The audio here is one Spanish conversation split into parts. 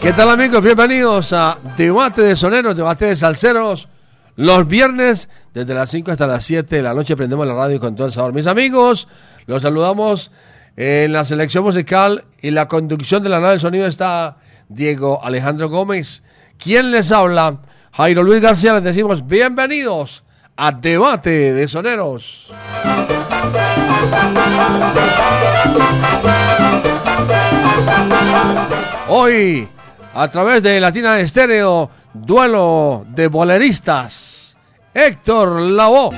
¿Qué tal amigos? Bienvenidos a Debate de Soneros, Debate de Salseros. Los viernes, desde las 5 hasta las 7 de la noche, prendemos la radio con todo el sabor. Mis amigos, los saludamos en la selección musical y la conducción de la nave del sonido está Diego Alejandro Gómez. ¿Quién les habla? Jairo Luis García. Les decimos bienvenidos a Debate de Soneros. Hoy, a través de Latina Estéreo, duelo de boleristas. Héctor Lavoe.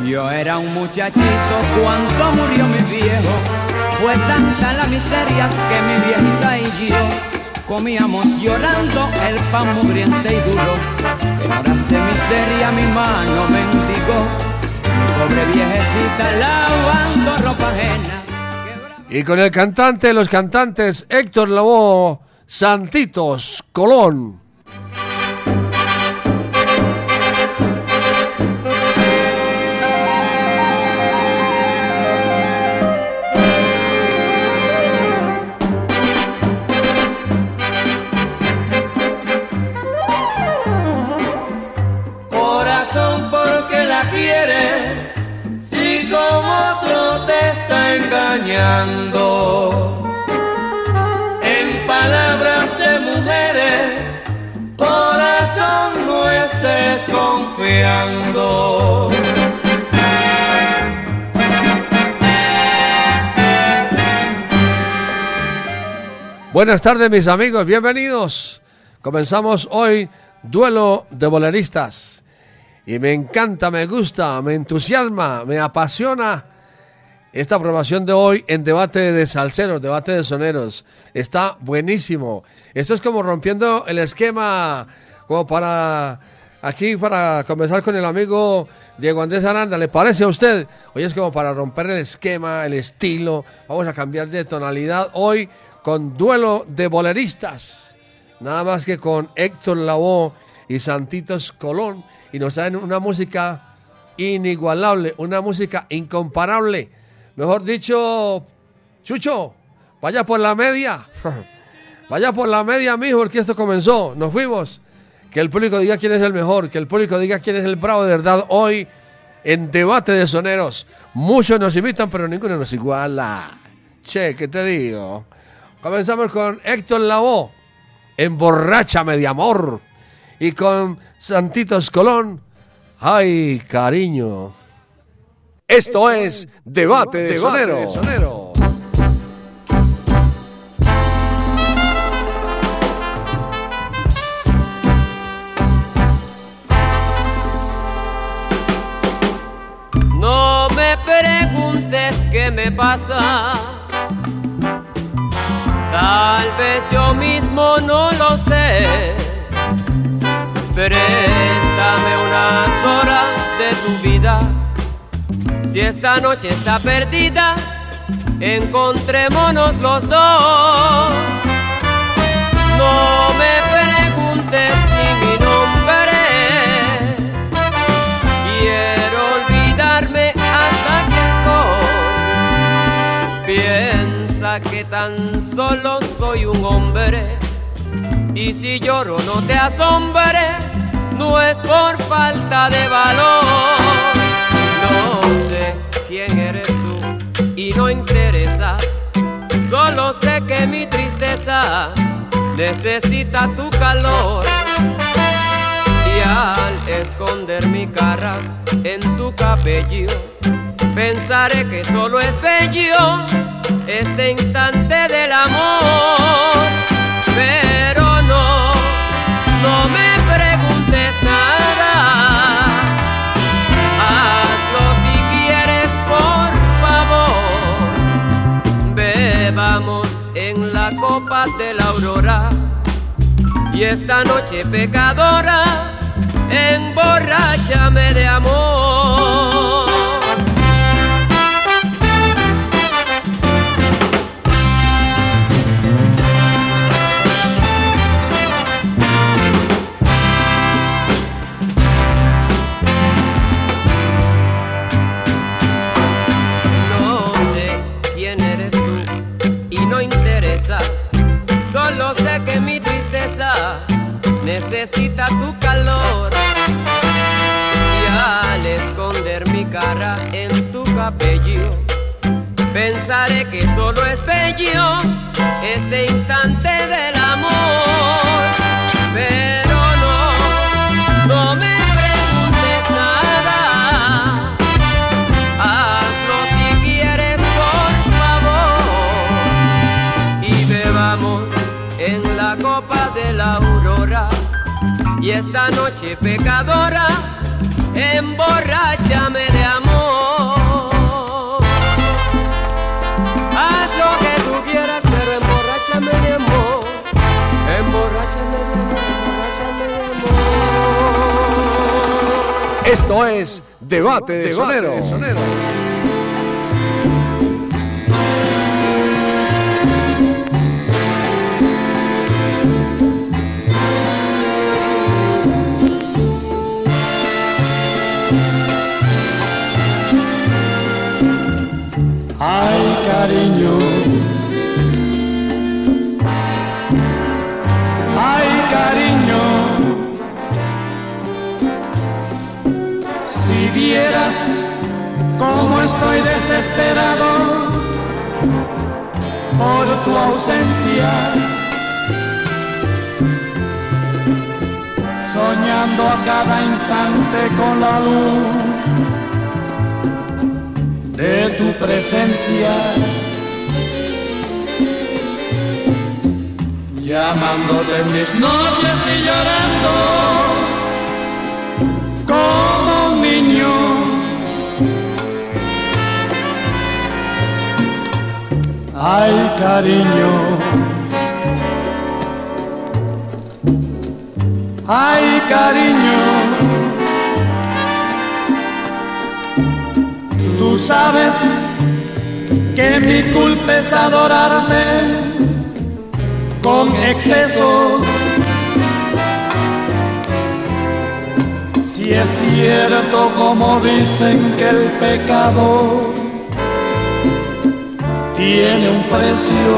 Yo era un muchachito cuando murió mi viejo. Fue tanta la miseria que mi viejita y yo comíamos llorando el pan mugriente y duro. En horas de miseria mi mano mendigó. Mi pobre viejecita lavando ropa ajena. Y con el cantante los cantantes, Héctor Lavoe, Santitos Colón. En palabras de mujeres, corazón, no estés confiando. Buenas tardes mis amigos, bienvenidos. Comenzamos hoy duelo de boleristas. Y me encanta, me gusta, me entusiasma, me apasiona esta aprobación de hoy en debate de salseros, debate de soneros. Está buenísimo. Esto es como rompiendo el esquema, como para aquí, para comenzar con el amigo Diego Andrés Aranda. ¿Le parece a usted? Hoy es como para romper el esquema, el estilo. Vamos a cambiar de tonalidad hoy con duelo de boleristas. Nada más que con Héctor Lavoe y Santitos Colón. Y nos traen una música inigualable, una música incomparable. Mejor dicho, Chucho, vaya por la media. vaya por la media, mijo, porque esto comenzó. Nos fuimos. Que el público diga quién es el mejor, que el público diga quién es el bravo de verdad hoy en debate de soneros. Muchos nos imitan, pero ninguno nos iguala. Che, ¿qué te digo? Comenzamos con Héctor Lavoe, Emborráchame de amor. Y con Santitos Colón, ¡ay, cariño! Esto es Debate de Sonero. No me preguntes qué me pasa. Tal vez yo mismo no lo sé. Préstame unas horas de tu vida. Si esta noche está perdida, encontrémonos los dos. No me preguntes ni mi nombre. Quiero olvidarme hasta quién soy. Piensa que tan solo soy un hombre. Y si lloro no te asombres, no es por falta de valor. Sé quién eres tú y no interesa. Solo sé que mi tristeza necesita tu calor. Y al esconder mi cara en tu cabello, pensaré que solo es bello este instante del amor. Pero de la aurora. Y esta noche pecadora, emborráchame de amor. Necesita tu calor. Y al esconder mi cara en tu cabello, pensaré que solo es bello este instante del amor. Esta noche pecadora, emborráchame de amor. Haz lo que tú quieras, pero emborráchame de amor. Emborráchame de amor, emborráchame de amor. Esto es Debate de Sonero. Ay, cariño. Ay, cariño. Si vieras cómo estoy desesperado por tu ausencia. Soñando a cada instante con la luz de tu presencia. Llamándote mis noches y llorando como un niño. Ay, cariño. Ay, cariño. Tú sabes que mi culpa es adorarte con exceso. Si es cierto como dicen que el pecado tiene un precio.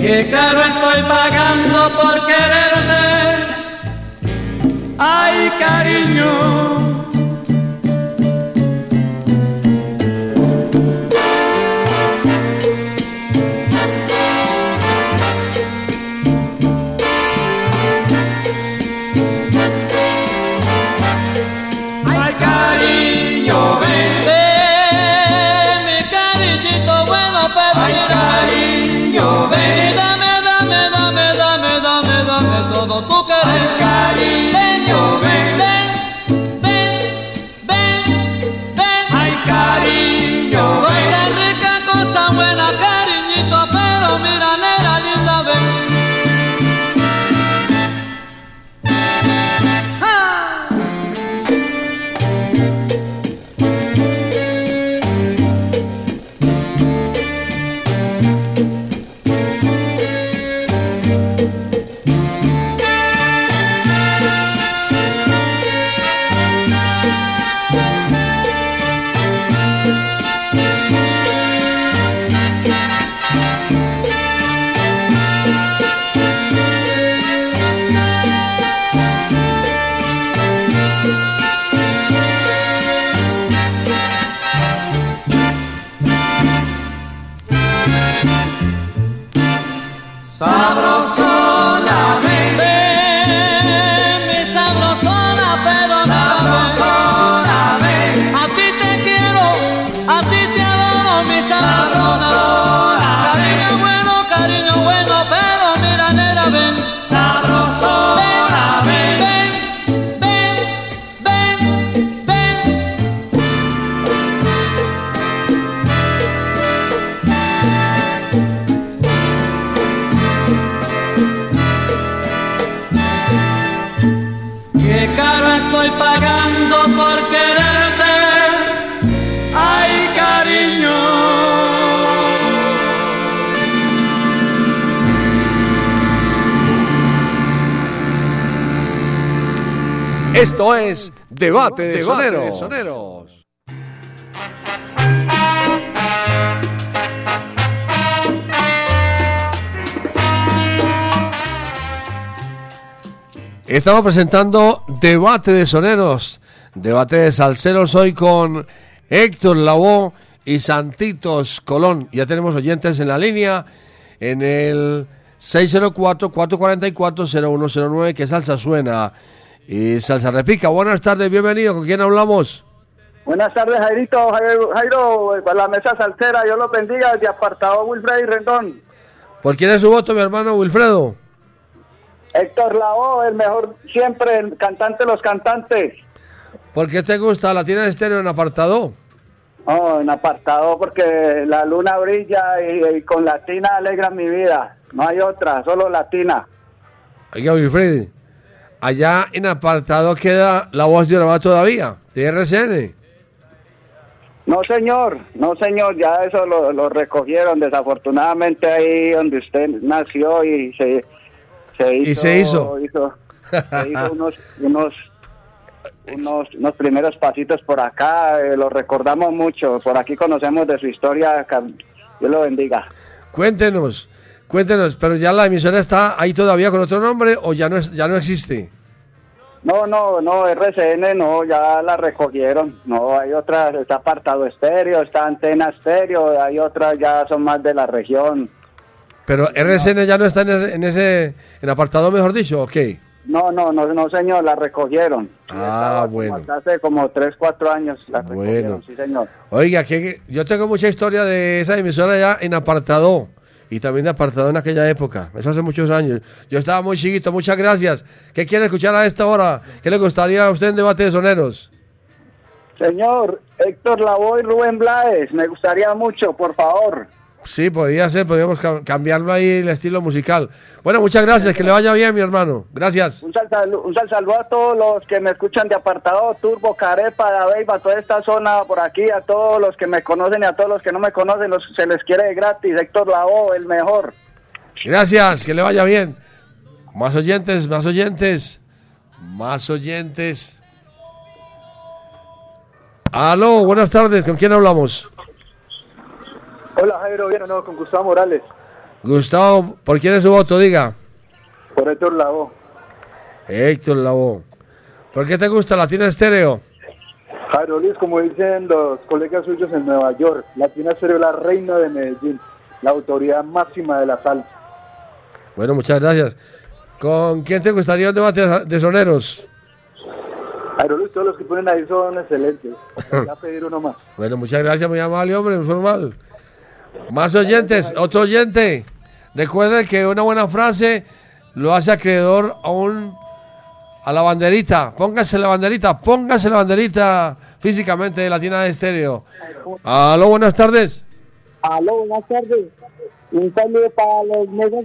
Que caro estoy pagando por quererte. Ay, cariño. Esto es Debate de Soneros. Estamos presentando Debate de Soneros, Debate de Salceros hoy con Héctor Lavoe y Santitos Colón. Ya tenemos oyentes en la línea en el 604-444-0109, que salsa suena y salsa repica. Buenas tardes, bienvenido. ¿Con quién hablamos? Buenas tardes, Jairito, Jairo, Jairo, para la mesa salsera, Dios lo bendiga, de apartado Wilfred y Rendón. ¿Por quién es su voto, mi hermano Wilfredo? Héctor Lavoe, el mejor siempre, el cantante de los cantantes. ¿Por qué te gusta la tienda de estéreo en apartado? Oh, en apartado porque la luna brilla y, y con latina alegra mi vida. No hay otra, solo latina. Oiga, Wilfred, allá en apartado queda la voz de Urabá todavía, de RCN. No, señor, no, señor, ya eso lo, lo recogieron desafortunadamente ahí donde usted nació y se, se hizo. Y se hizo. hizo- se hizo unos, unos, unos, unos primeros pasitos por acá, eh, lo recordamos mucho, por aquí conocemos de su historia, Dios lo bendiga. Cuéntenos, cuéntenos, pero ya la emisora está ahí todavía con otro nombre o ya no, es, ya no existe. No, no, no, RCN no, ya la recogieron. No, hay otras, está apartado estéreo, está antena estéreo, hay otras ya son más de la región. Pero RCN ya no está en ese, en ese en apartado, mejor dicho, ok. No, no, no, no, señor, la recogieron. Ah, Estaba bueno. Hace como 3, 4 años la Bueno. recogieron, sí, señor. Oiga, que yo tengo mucha historia de esa emisora ya en apartado y también de apartado en aquella época. Eso hace muchos años. Yo estaba muy chiquito, muchas gracias. ¿Qué quiere escuchar a esta hora? ¿Qué le gustaría a usted en debate de soneros? Señor, Héctor Lavoe y Rubén Blades, me gustaría mucho, por favor. Sí, podría ser, podríamos ca- cambiarlo ahí el estilo musical. Bueno, muchas gracias, que le vaya bien, mi hermano. Gracias. Un sal, salu- un sal saludo a todos los que me escuchan de apartado, Turbo, Carepa, Dabeiba, toda esta zona por aquí, a todos los que me conocen y a todos los que no me conocen, los, se les quiere de gratis. Héctor Lavoe, el mejor. Gracias, que le vaya bien. Más oyentes, más oyentes, más oyentes. Aló, buenas tardes, ¿con quién hablamos? Hola Jairo, bien o no, con Gustavo Morales, Gustavo, ¿por quién es su voto? Diga. por Héctor Lavoe. Héctor Lavoe. ¿Por qué te gusta Latina Estéreo? Jairo Luis, como dicen los colegas suyos en Nueva York, Latina Estéreo, la reina de Medellín, la autoridad máxima de la salsa. Bueno, muchas gracias. ¿Con quién te gustaría un debate de soneros? Jairo Luis, todos los que ponen ahí son excelentes. Voy a pedir uno más. Bueno, muchas gracias, muy amable, hombre, muy formal. Más oyentes, otro oyente. Recuerden que una buena frase lo hace acreedor a un a la banderita. Póngase la banderita, póngase la banderita físicamente de Latina de Estéreo. Aló, buenas tardes. Aló, buenas tardes. Un saludo para los mesas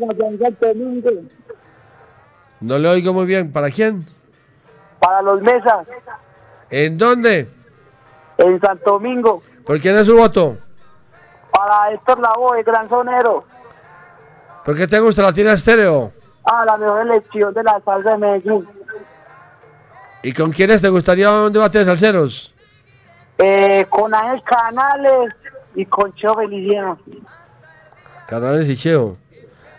de Domingo. No le oigo muy bien. ¿Para quién? Para los mesas ¿En dónde? en Santo Domingo. ¿Por quién es su voto? Para Héctor Lavoe, el gran sonero. ¿Por qué te gusta Latina Estéreo? Ah, la mejor elección de la salsa de Medellín. ¿Y con quiénes te gustaría un debate de salseros? Eh, con Ángel Canales y con Cheo Feliciano. Canales y Cheo.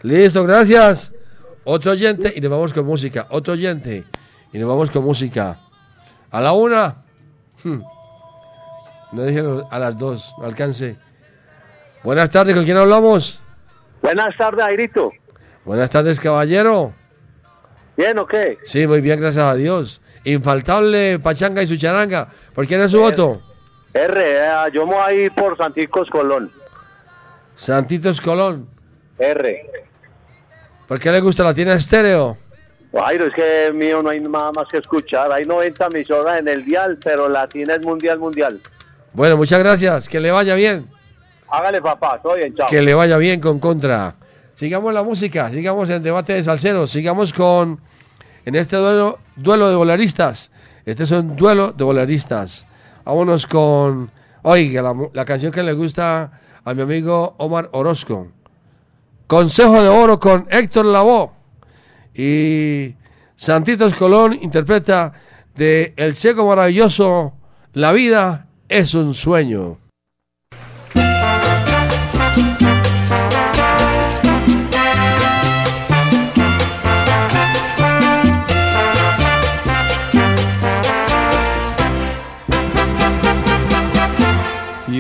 Listo, gracias. Otro oyente y nos vamos con música. Otro oyente y nos vamos con música. A la una. Hmm. No dije a las dos, no alcance. Buenas tardes, ¿con quién hablamos? Buenas tardes, Airito. Buenas tardes, caballero. ¿Bien o qué? Sí, muy bien, gracias a Dios. Infaltable Pachanga y su charanga. ¿Por quién es su voto? R, eh, yo me voy a ir por Santicos Colón. Santitos Colón. R. ¿Por qué le gusta la tienda estéreo? Jairo, es que mío no hay nada más que escuchar. Hay 90 emisoras en el dial, pero Latina es mundial, mundial. Bueno, muchas gracias. Que le vaya bien. Hágale, papá. Todo bien, chao. Que le vaya bien con contra. Sigamos la música, sigamos en debate de salseros, sigamos con en este duelo, duelo de boleristas. Este es un duelo de boleristas. Vámonos con, oiga, la, la canción que le gusta a mi amigo Omar Orozco. Consejo de Oro con Héctor Lavoe. Y Santitos Colón interpreta de El Ciego Maravilloso, La vida es un sueño.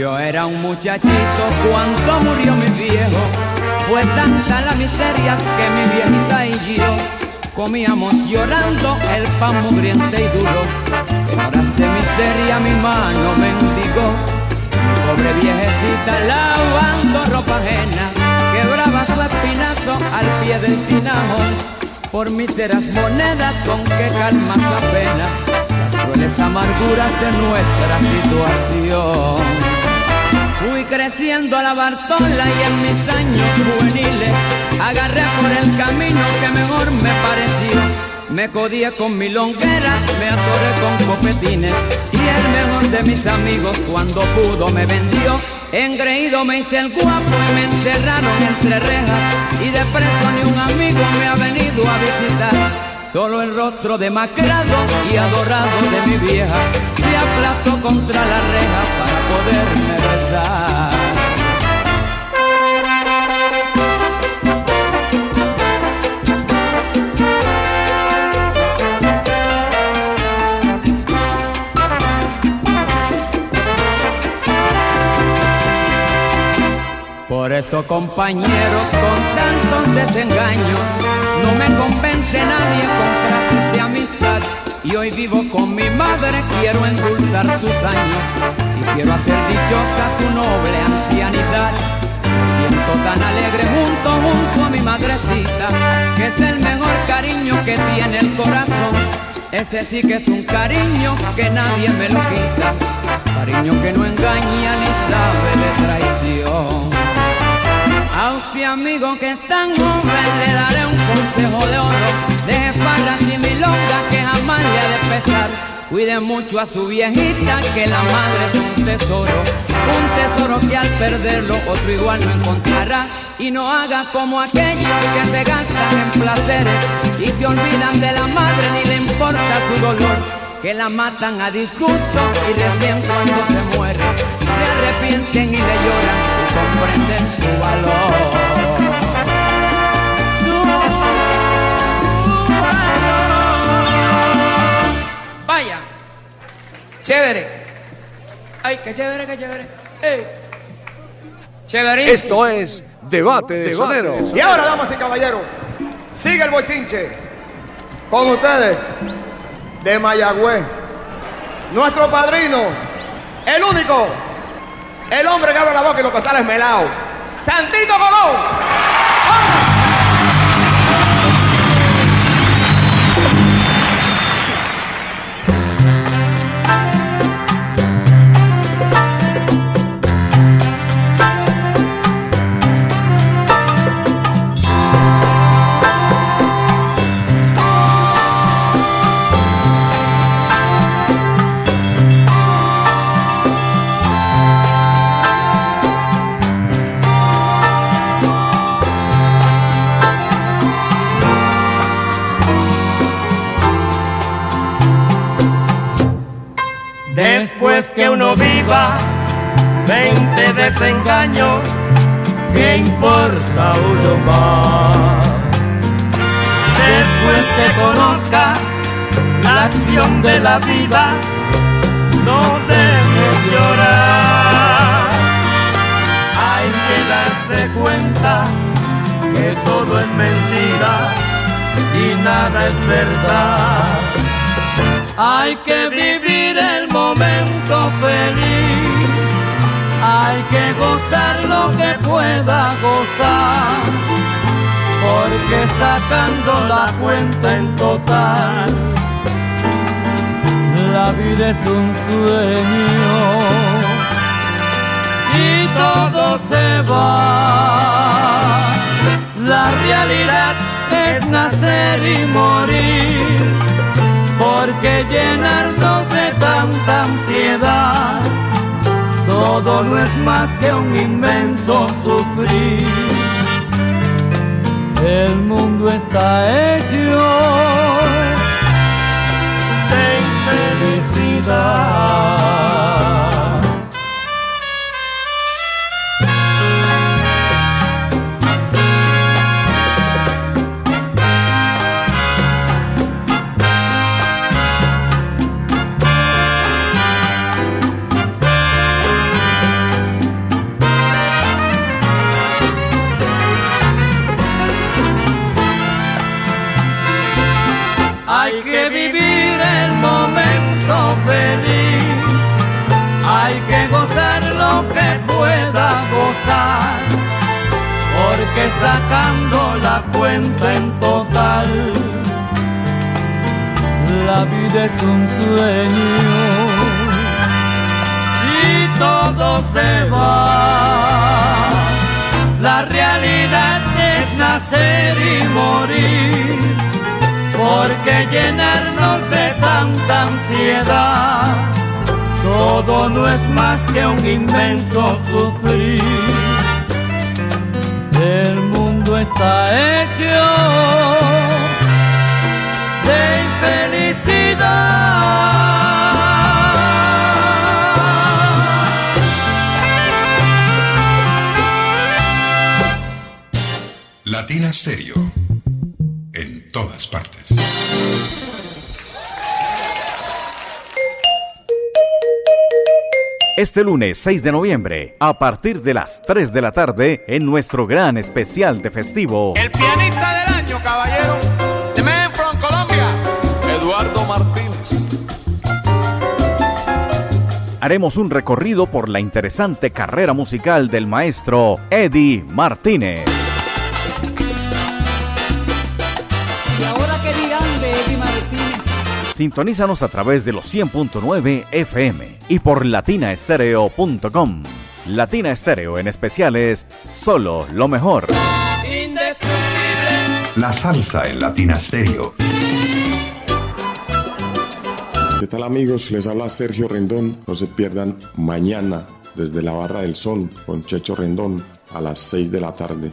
Yo era un muchachito cuando murió mi viejo. Fue tanta la miseria que mi viejita y yo comíamos llorando el pan mugriente y duro. En horas de miseria mi mano mendigó. Mi pobre viejecita lavando ropa ajena, quebraba su espinazo al pie del tinajón. Por míseras monedas con que calma su pena las crueles amarguras de nuestra situación. Fui creciendo a la Bartola y en mis años juveniles agarré por el camino que mejor me pareció. Me codié con milongueras, me atoré con copetines y el mejor de mis amigos cuando pudo me vendió. Engreído me hice el guapo y me encerraron entre rejas y de preso ni un amigo me ha venido a visitar. Solo el rostro demacrado y adorado de mi vieja se aplastó contra la reja poderme. Por eso compañeros con tantos desengaños, no me convence nadie con frases de amistad. Y hoy vivo con mi madre, quiero endulzar sus años y quiero hacer dichosa su noble ancianidad. Me siento tan alegre junto, junto a mi madrecita, que es el mejor cariño que tiene el corazón. Ese sí que es un cariño que nadie me lo quita, cariño que no engaña ni sabe de traición. A usted amigo que es tan joven le daré un consejo de oro. De farras y milongas que jamás le ha de pesar. Cuide mucho a su viejita que la madre es un tesoro. Un tesoro que al perderlo otro igual no encontrará. Y no haga como aquellos que se gastan en placeres Y se olvidan de la madre ni le importa su dolor. Que la matan a disgusto y recién cuando se muere. Se arrepienten y le lloran comprenden su valor. Su valor. Vaya, chévere. Ay, qué chévere, qué chévere. Ey. Chéverísimo. Esto es Debate de Soneros. Y ahora, damas y caballeros, sigue el bochinche con ustedes de Mayagüez. Nuestro padrino, el único, el hombre que abre la boca y lo que sale es melao. Santito Colón. Viva 20 desengaños, ¿qué importa uno más? Después que conozca la acción de la vida, no debe llorar. Hay que darse cuenta que todo es mentira y nada es verdad. Hay que vivir el momento feliz, hay que gozar lo que pueda gozar, porque sacando la cuenta en total, la vida es un sueño y todo se va. La realidad es nacer y morir porque llenarnos de tanta ansiedad, todo no es más que un inmenso sufrir. El mundo está hecho de felicidad. Que pueda gozar, porque sacando la cuenta en total, la vida es un sueño y todo se va. La realidad es nacer y morir porque llenarnos de tanta ansiedad, todo no es más que un inmenso sufrir. El mundo está hecho de infelicidad. Latina Stereo. En todas partes. Este lunes 6 de noviembre, a partir de las 3 de la tarde, en nuestro gran especial de festivo, El pianista del año, caballero. The man from Colombia. Eduardo Martínez. haremos un recorrido por la interesante carrera musical del maestro Eddie Martínez. Sintonízanos a través de los 100.9 FM y por latinaestereo.com. Latina Estéreo en especiales, solo lo mejor. La salsa en Latina Stereo. ¿Qué tal amigos? Les habla Sergio Rendón. No se pierdan mañana desde la Barra del Sol con Checho Rendón a las 6 de la tarde.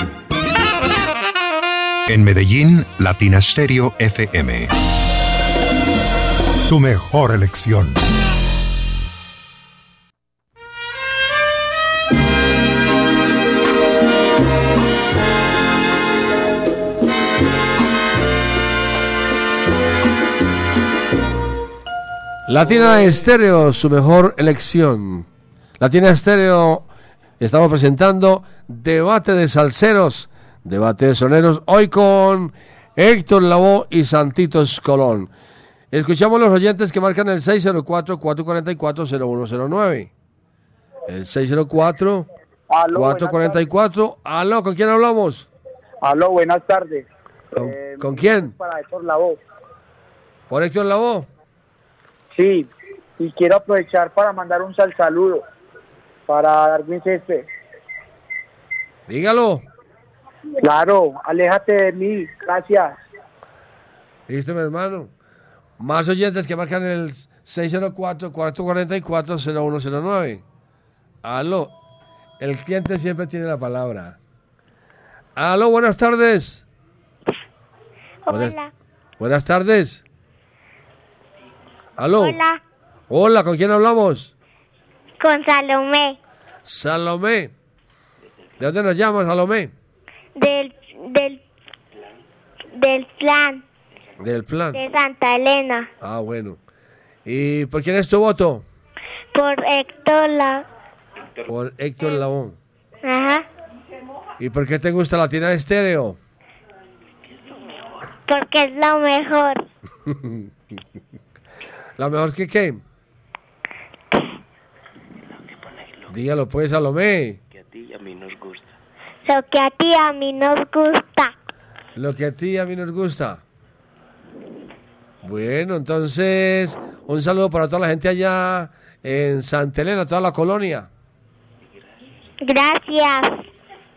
En Medellín, Latina Stereo FM. Tu mejor elección. Latina Estéreo, su mejor elección. Latina Estéreo, estamos presentando Debate de Salseros, Debate de Soneros, hoy con Héctor Lavoe y Santitos Colón. Escuchamos los oyentes que marcan el 604-444-0109. El 604-444. Aló, ¿con quién hablamos? Aló, buenas tardes. ¿Con, Eh, con quién? Para Héctor Lavoe. ¿Por Héctor Lavoe? Sí, y quiero aprovechar para mandar un sal saludo para Darwin Césped. Dígalo. Claro, aléjate de mí, gracias. ¿Listo, mi hermano? Más oyentes que marcan el 604-444-0109. Aló. El cliente siempre tiene la palabra. Aló, buenas tardes. Buenas, Hola. buenas tardes. Aló. Hola, Hola, ¿con quién hablamos? con Salomé, Salomé. ¿De dónde nos llamas, Salomé? del, del, del plan Del plan. de Santa Elena, Ah, bueno. ¿Y por quién es tu voto? por Héctor La... Por Héctor Labón. Ajá, ¿Y por qué te gusta Latina Estéreo? porque es lo mejor. ¿La mejor que qué? Dígalo pues, Salomé. Lo que a ti y a mí nos gusta. Lo que a ti y a mí nos gusta. Bueno, entonces, un saludo para toda la gente allá en Santa Elena, toda la colonia. Gracias.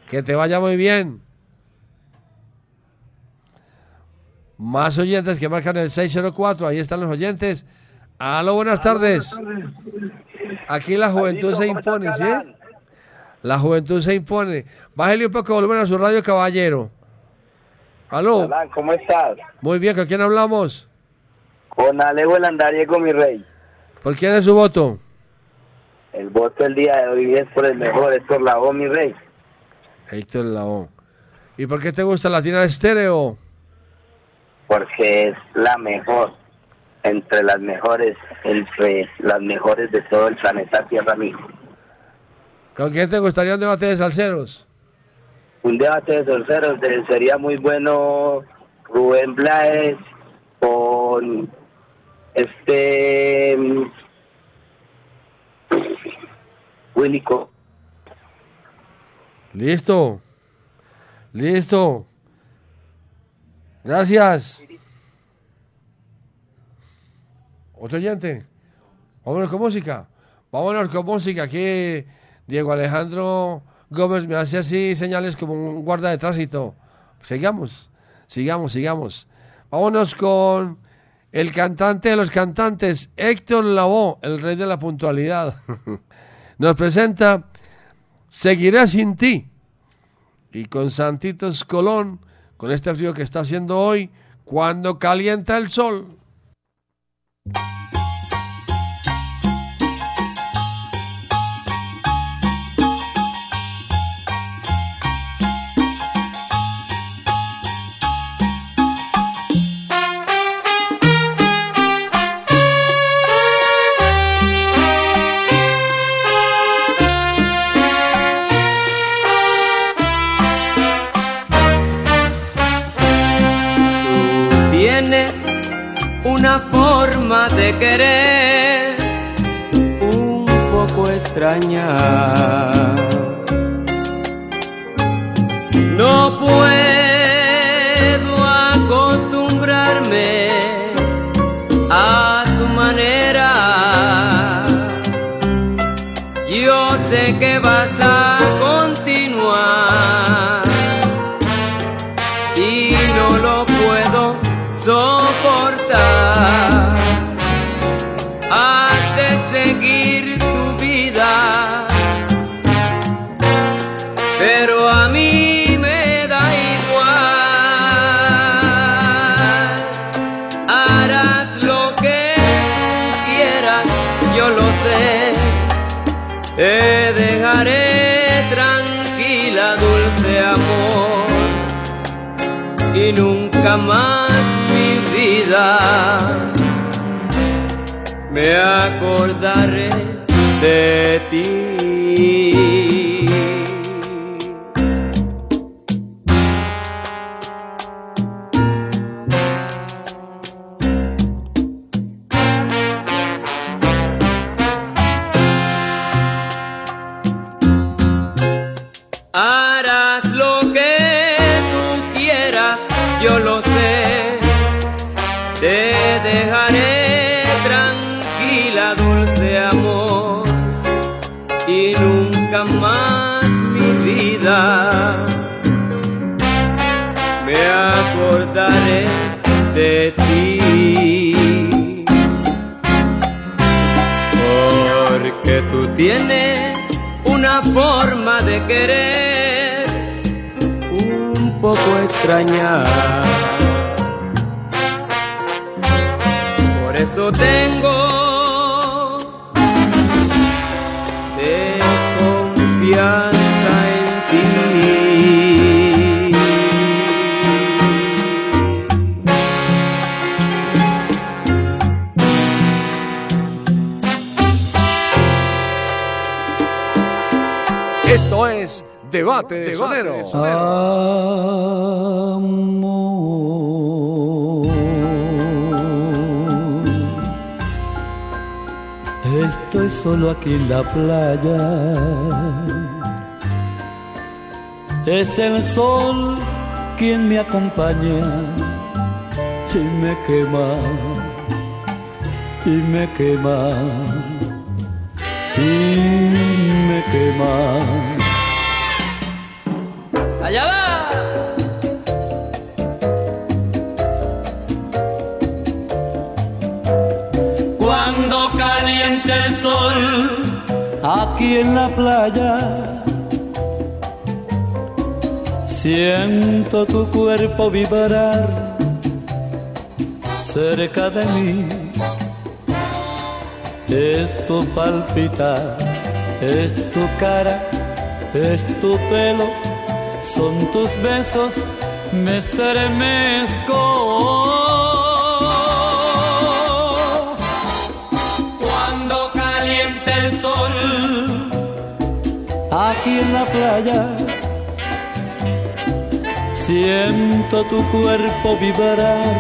Que te vaya muy bien. Más oyentes que marcan el 604, ahí están los oyentes. Aló, buenas tardes. Aquí la juventud se impone, ¿sí? La juventud se impone. Bájale un poco de volumen a su radio, caballero. Aló. Galán, ¿cómo estás? Muy bien, ¿con quién hablamos? Con Alejo el Andariego, mi rey. ¿Por quién es su voto? El voto el día de hoy es por el mejor, es por la voz, mi rey. Héctor Laón. ¿Y por qué te gusta Latina Estéreo? Porque es la mejor, entre las mejores, entre las mejores de todo el planeta Tierra, amigo. ¿Con quién te gustaría un debate de salseros? Un debate de sorceros sería muy bueno Rubén Blades con este mm, Willy Co- Listo. Listo. Gracias. Otro oyente. Vámonos con música. Vámonos con música. Aquí Diego Alejandro Gómez me hace así señales como un guarda de tránsito. Sigamos, sigamos, sigamos. Vámonos con el cantante de los cantantes, Héctor Lavoe, el rey de la puntualidad. Nos presenta Seguiré sin ti. Y con Santitos Colón, con este frío que está haciendo hoy, cuando calienta el sol. De querer un poco extraña. De ti. Querer un poco extraña. Es Debate de Sonero. Estoy solo aquí en la playa. Es el sol quien me acompaña y me quema, y me quema, y me quema. Caliente el sol. Aquí en la playa siento tu cuerpo vibrar cerca de mí. Es tu palpitar, es tu cara, es tu pelo, son tus besos, me estremezco. Aquí en la playa siento tu cuerpo vibrar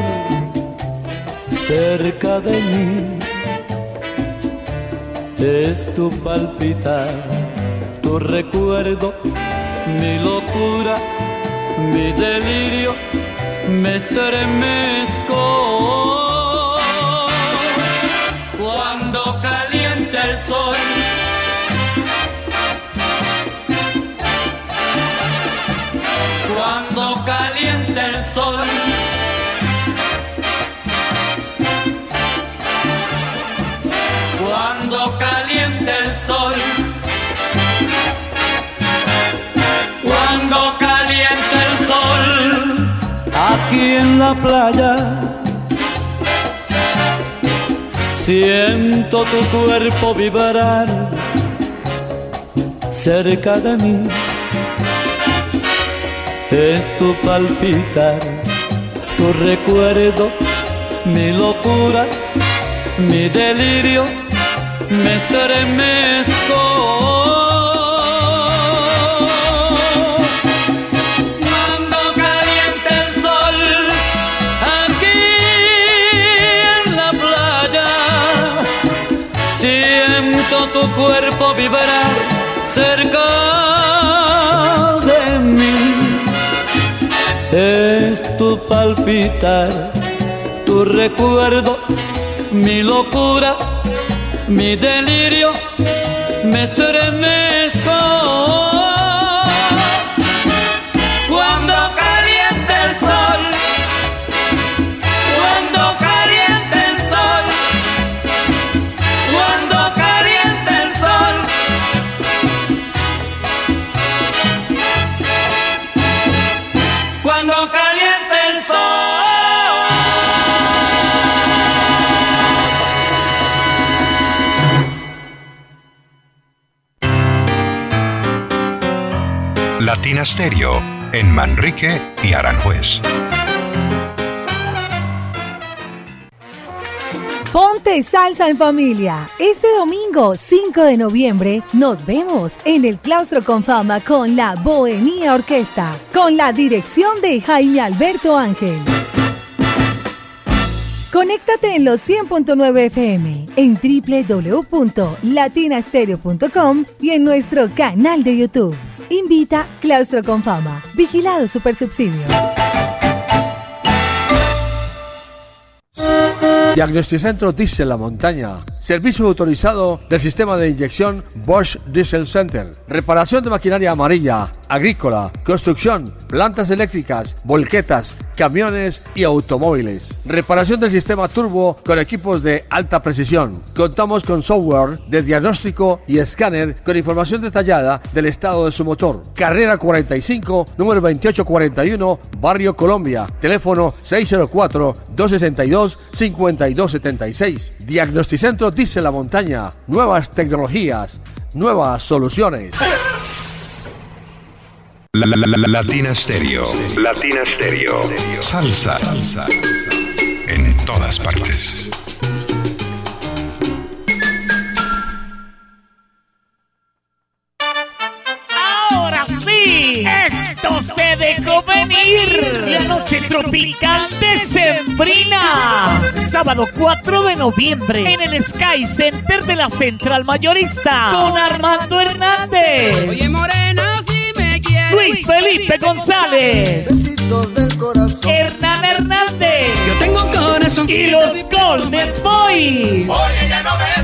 cerca de mí. Es tu palpitar, tu recuerdo, mi locura, mi delirio, me estremezco. En la playa siento tu cuerpo vibrar cerca de mí. Es tu palpitar, tu recuerdo, mi locura, mi delirio, me estremezco. Cuerpo vibrar cerca de mí. Es tu palpitar, tu recuerdo, mi locura, mi delirio, me estremezco. Latina Stereo en Manrique y Aranjuez. Ponte salsa en familia. Este domingo 5 de noviembre nos vemos en el Claustro con Fama con la Bohemia Orquesta, con la dirección de Jaime Alberto Ángel. Conéctate en los 100.9 FM, en www.latinastereo.com y en nuestro canal de YouTube. Invita Claustro con Fama. Vigilado Supersubsidio. Diagnosticentro Diesel La Montaña. Servicio autorizado del sistema de inyección Bosch Diesel Center. Reparación de maquinaria amarilla, agrícola, construcción, plantas eléctricas, volquetas, camiones y automóviles. Reparación del sistema turbo con equipos de alta precisión. Contamos con software de diagnóstico y escáner con información detallada del estado de su motor. Carrera 45, número 2841, Barrio Colombia. Teléfono 604-262-5276. Diagnosticentro Dice la Montaña. Nuevas tecnologías, nuevas soluciones. La, la- la- la- Latina Stereo. Latina Stereo. Salsa. En todas partes. Se dejó venir. La noche tropical de Sembrina. Sábado 4 de noviembre en el Sky Center de la Central Mayorista con Armando Hernández. Oye, morena, si me quieres. Luis Felipe González. del corazón. Hernán Hernández. Yo tengo corazón. Y los Golden Boys. Oye, ya no me desesperes más.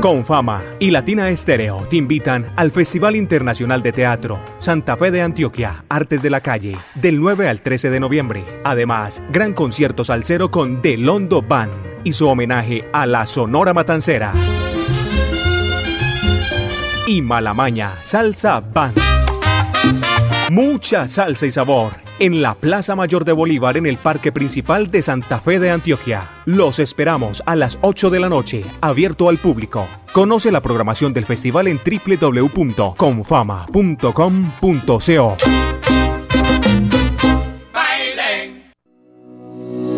Con Fama y Latina Estéreo te invitan al Festival Internacional de Teatro Santa Fe de Antioquia, Artes de la Calle, del 9 al 13 de noviembre. Además, gran concierto salsero con The Londo Band y su homenaje a la Sonora Matancera. Y Malamaña Salsa Band. Mucha salsa y sabor en la Plaza Mayor de Bolívar en el Parque Principal de Santa Fe de Antioquia. Los esperamos a las 8 de la noche, abierto al público. Conoce la programación del festival en www.confama.com.co.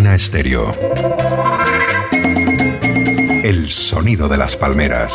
Estéreo. El sonido de las palmeras.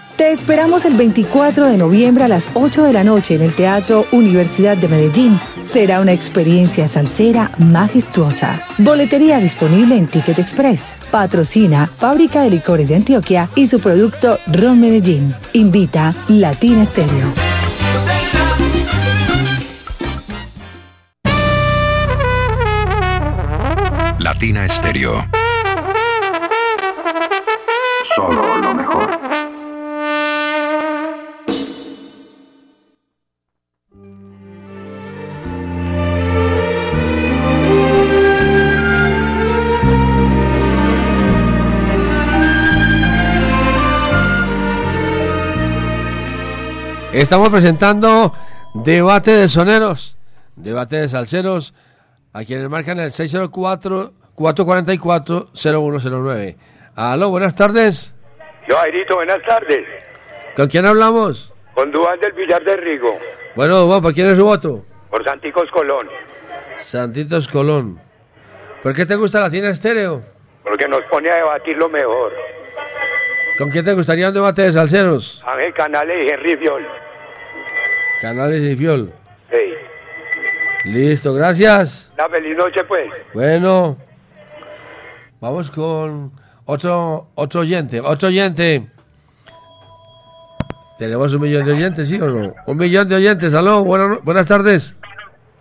Te esperamos el 24 de noviembre a las 8 de la noche en el Teatro Universidad de Medellín. Será una experiencia salsera majestuosa. Boletería disponible en Ticket Express. Patrocina Fábrica de Licores de Antioquia y su producto Ron Medellín. Invita Latina Stereo. Latina Estéreo. Solo Estamos presentando debate de soneros, debate de salseros, a quienes marcan el 604-444-0109. Aló, buenas tardes. Yo, Airito, buenas tardes. ¿Con quién hablamos? Con Duván del Villar de Rigo, Bueno, Dubán, ¿por quién es su voto? por Santicos Colón, Santitos Colón. ¿Por qué te gusta la Latina Estéreo? porque nos pone a debatir lo mejor. ¿Con quién te gustaría un debate de salseros? Ángel Canales y Henry Viol. Canales y Fiol. Sí. Listo, gracias. Una feliz noche, pues. Bueno, vamos con otro, otro oyente. Otro oyente. ¿Tenemos un millón de oyentes, sí o no? Un millón de oyentes, aló, buenas, buenas tardes.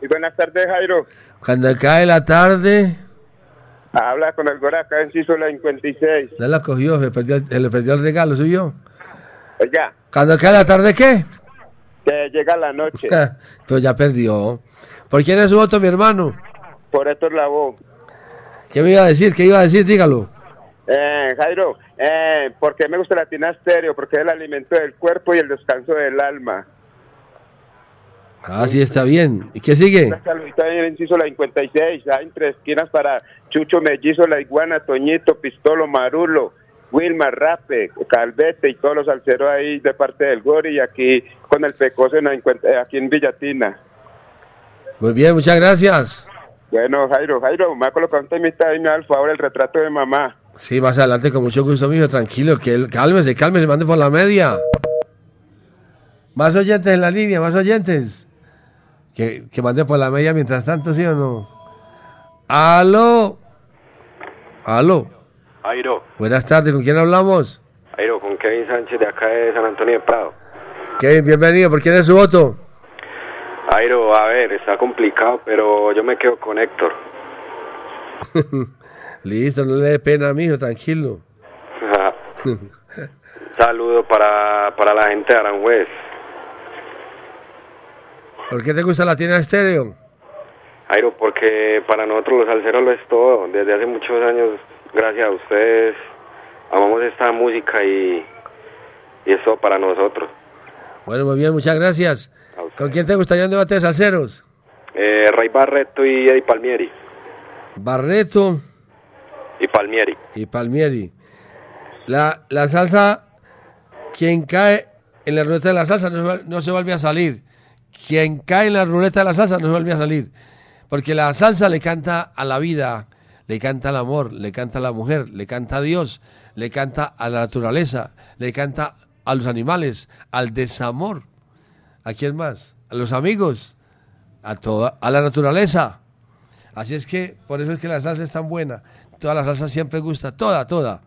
Y buenas tardes, Jairo. Cuando cae la tarde, Habla con el Goraca en Ciso la 56. ya la cogió, se, perdió- se le perdió el regalo suyo. Oiga, Cuando cae la tarde, ¿qué? Que llega la noche. Pues ya perdió. ¿Por quién es su voto, mi hermano? Por esto es la voz. ¿Qué me iba a decir? ¿Qué iba a decir? Dígalo. Eh, Jairo, eh, ¿por qué me gusta la tina estéreo? Porque es el alimento del cuerpo y el descanso del alma. Ah, sí, está bien. ¿Y qué sigue? Saludita en Inciso la 56, hay entre esquinas para Chucho Mellizo, La Iguana, Toñito, Pistolo, Marulo, Wilma, Rape, Calvete y todos los salseros ahí de parte del Gori y aquí con el Pecoso en eh, aquí en Villatina. Muy bien, muchas gracias. Bueno, Jairo, Jairo, me ha colocado un temita ahí, me da el favor el retrato de mamá. Sí, más adelante, con mucho gusto, mijo. Tranquilo, que él, cálmese, cálmese, mande por la media. Más oyentes en la línea, más oyentes. Que, que mande por la media mientras tanto, ¿sí o no? Aló. Aló. Jairo, Buenas tardes, ¿con quién hablamos? Jairo, con Kevin Sánchez de acá de San Antonio de Prado. Kevin, bienvenido. ¿Por quién es su voto? Airo, a ver, está complicado, pero yo me quedo con Héctor. Listo, no le dé pena, mijo, tranquilo. Saludo para, para la gente de Aranjuez. ¿Por qué te gusta la tienda estéreo? Airo, porque para nosotros los salseros lo es todo. Desde hace muchos años, gracias a ustedes, amamos esta música y, y es todo para nosotros. Bueno, muy bien, muchas gracias. ¿Con quién te gustaría un debate de salseros? Eh, Ray Barreto y Eddie Palmieri. Barreto Y Palmieri. y Palmieri. La, la salsa, quien cae en la ruleta de la salsa no, no se vuelve a salir. Quien cae en la ruleta de la salsa no se vuelve a salir. Porque la salsa le canta a la vida, le canta al amor, le canta a la mujer, le canta a Dios, le canta a la naturaleza, le canta a los animales, al desamor. ¿A quién más? A los amigos, a toda, a la naturaleza. Así es que por eso es que la salsa es tan buena. Toda la salsa siempre gusta, toda, toda.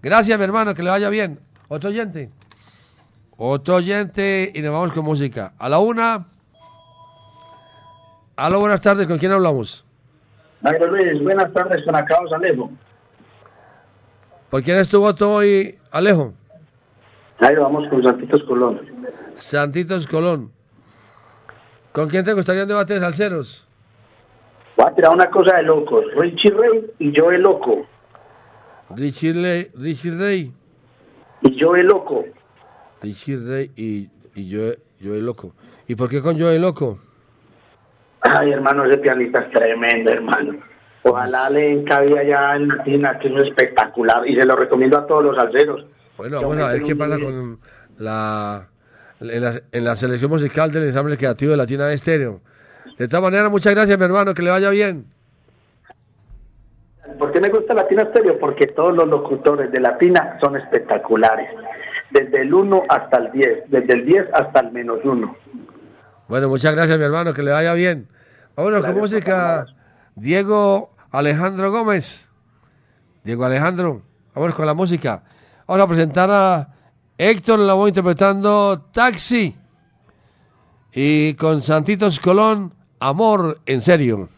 Gracias, mi hermano, que le vaya bien. Otro oyente. Otro oyente y nos vamos con música. A la una. Aló, buenas tardes. ¿Con quién hablamos? Mario Luis, buenas tardes con Acabos Alejo. ¿Por quién es tu voto hoy, Alejo? Ahí vamos con Santitos Colón. Santitos Colón. ¿Con quién te gustaría un debate de salseros? Voy a tirar una cosa de locos. Richie Rey y yo el loco. Richie Rey, Richie Rey. Y yo el loco. Richie Rey y, y yo, yo el loco. ¿Y por qué con yo el loco? Ay, hermano, ese pianista es tremendo, hermano. Ojalá le encabía allá en Latina, que es un espectacular. Y se lo recomiendo a todos los salseros. Bueno, Yo a ver qué pasa con la en, la en la selección musical del ensamble creativo de Latina de Estéreo. De todas maneras, muchas gracias, mi hermano, que le vaya bien. ¿Por qué me gusta Latina Stereo? Porque todos los locutores de Latina son espectaculares. Desde el 1 hasta el 10. Desde el 10 hasta el menos 1. Bueno, muchas gracias, mi hermano, que le vaya bien. Vámonos con música. Diego Alejandro Gómez. Diego Alejandro, vámonos con la música. Vamos a presentar a Héctor Lavoe interpretando Taxi. Y con Santitos Colón, Amor en serio.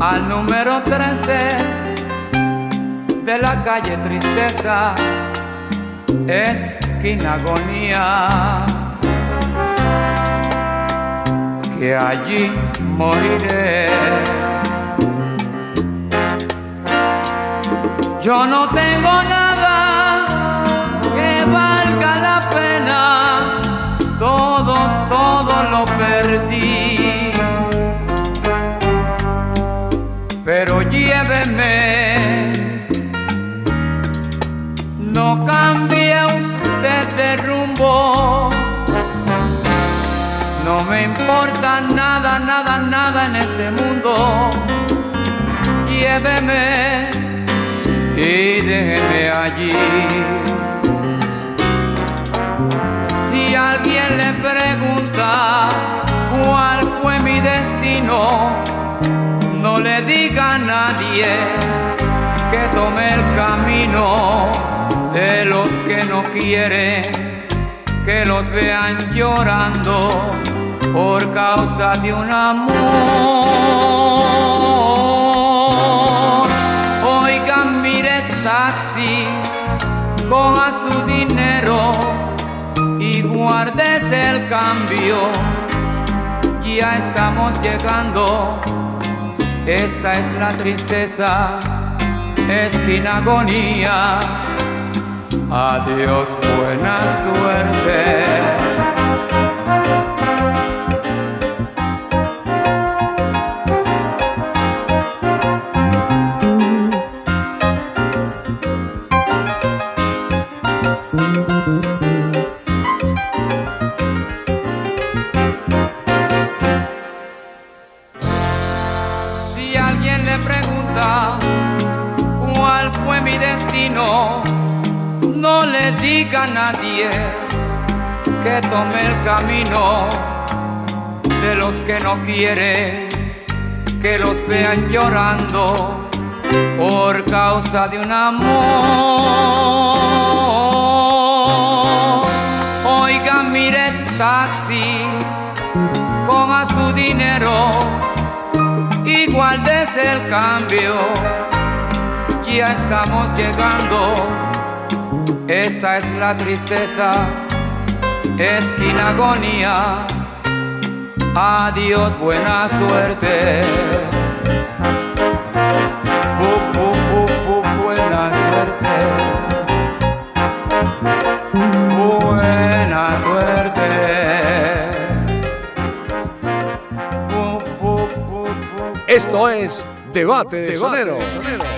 Al número 13 de la calle Tristeza, esquina agonía, que allí moriré. Yo no tengo nada que valga la pena, todo, todo lo perdí. Me importa nada, nada, nada en este mundo. Lléveme y déjeme allí. Si alguien le pregunta cuál fue mi destino, no le diga a nadie que tome el camino de los que no quieren que los vean llorando por causa de un amor. Oigan, mire taxi, coja su dinero y guárdese el cambio. Ya estamos llegando, esta es la tristeza, esquina agonía. Adiós, buena suerte. Camino de los que no quieren que los vean llorando por causa de un amor. Oiga, mire taxi, coja su dinero igual desde el cambio. Ya estamos llegando, esta es la tristeza, esquina agonía. Adiós, buena suerte. Bu, bu, bu, bu, buena suerte. Buena suerte. Esto es Debate de Sonero. Atiéndeme,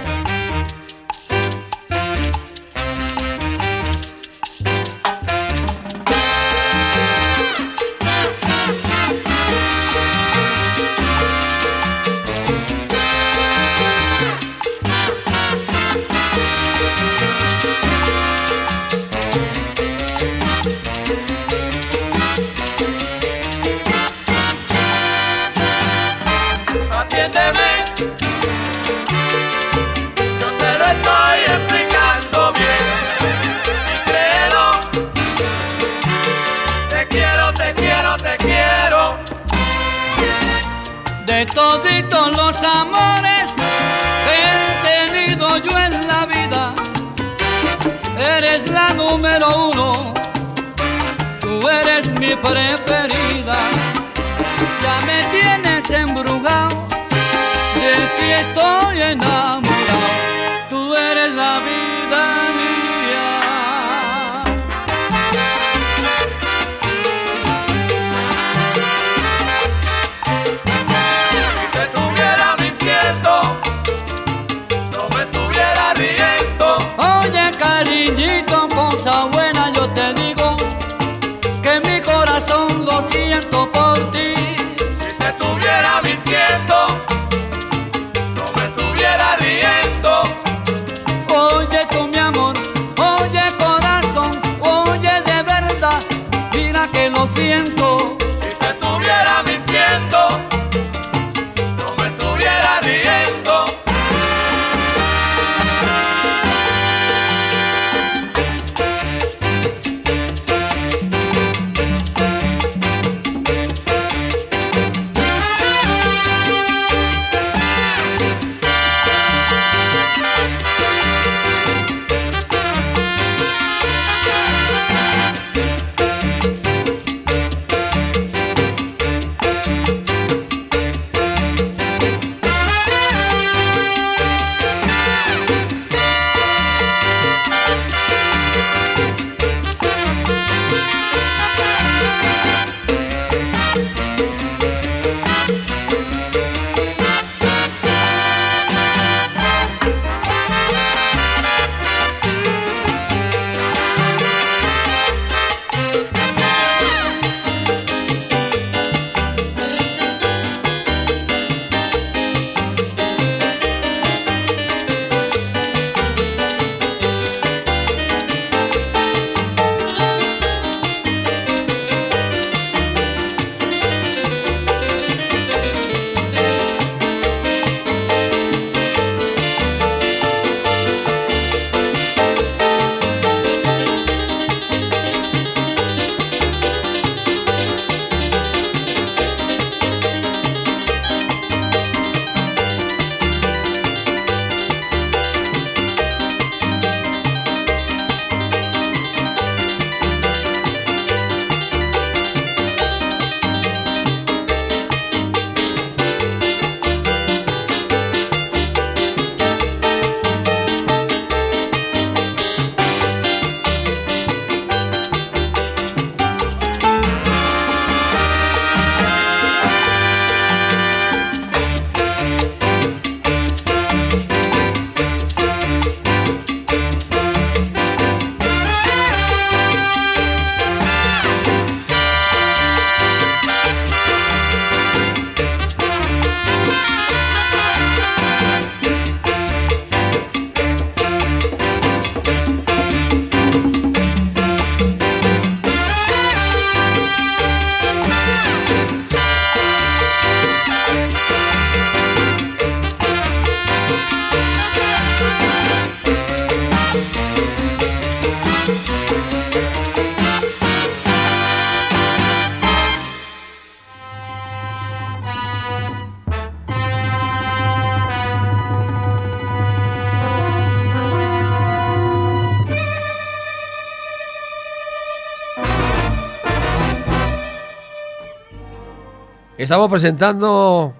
Estamos presentando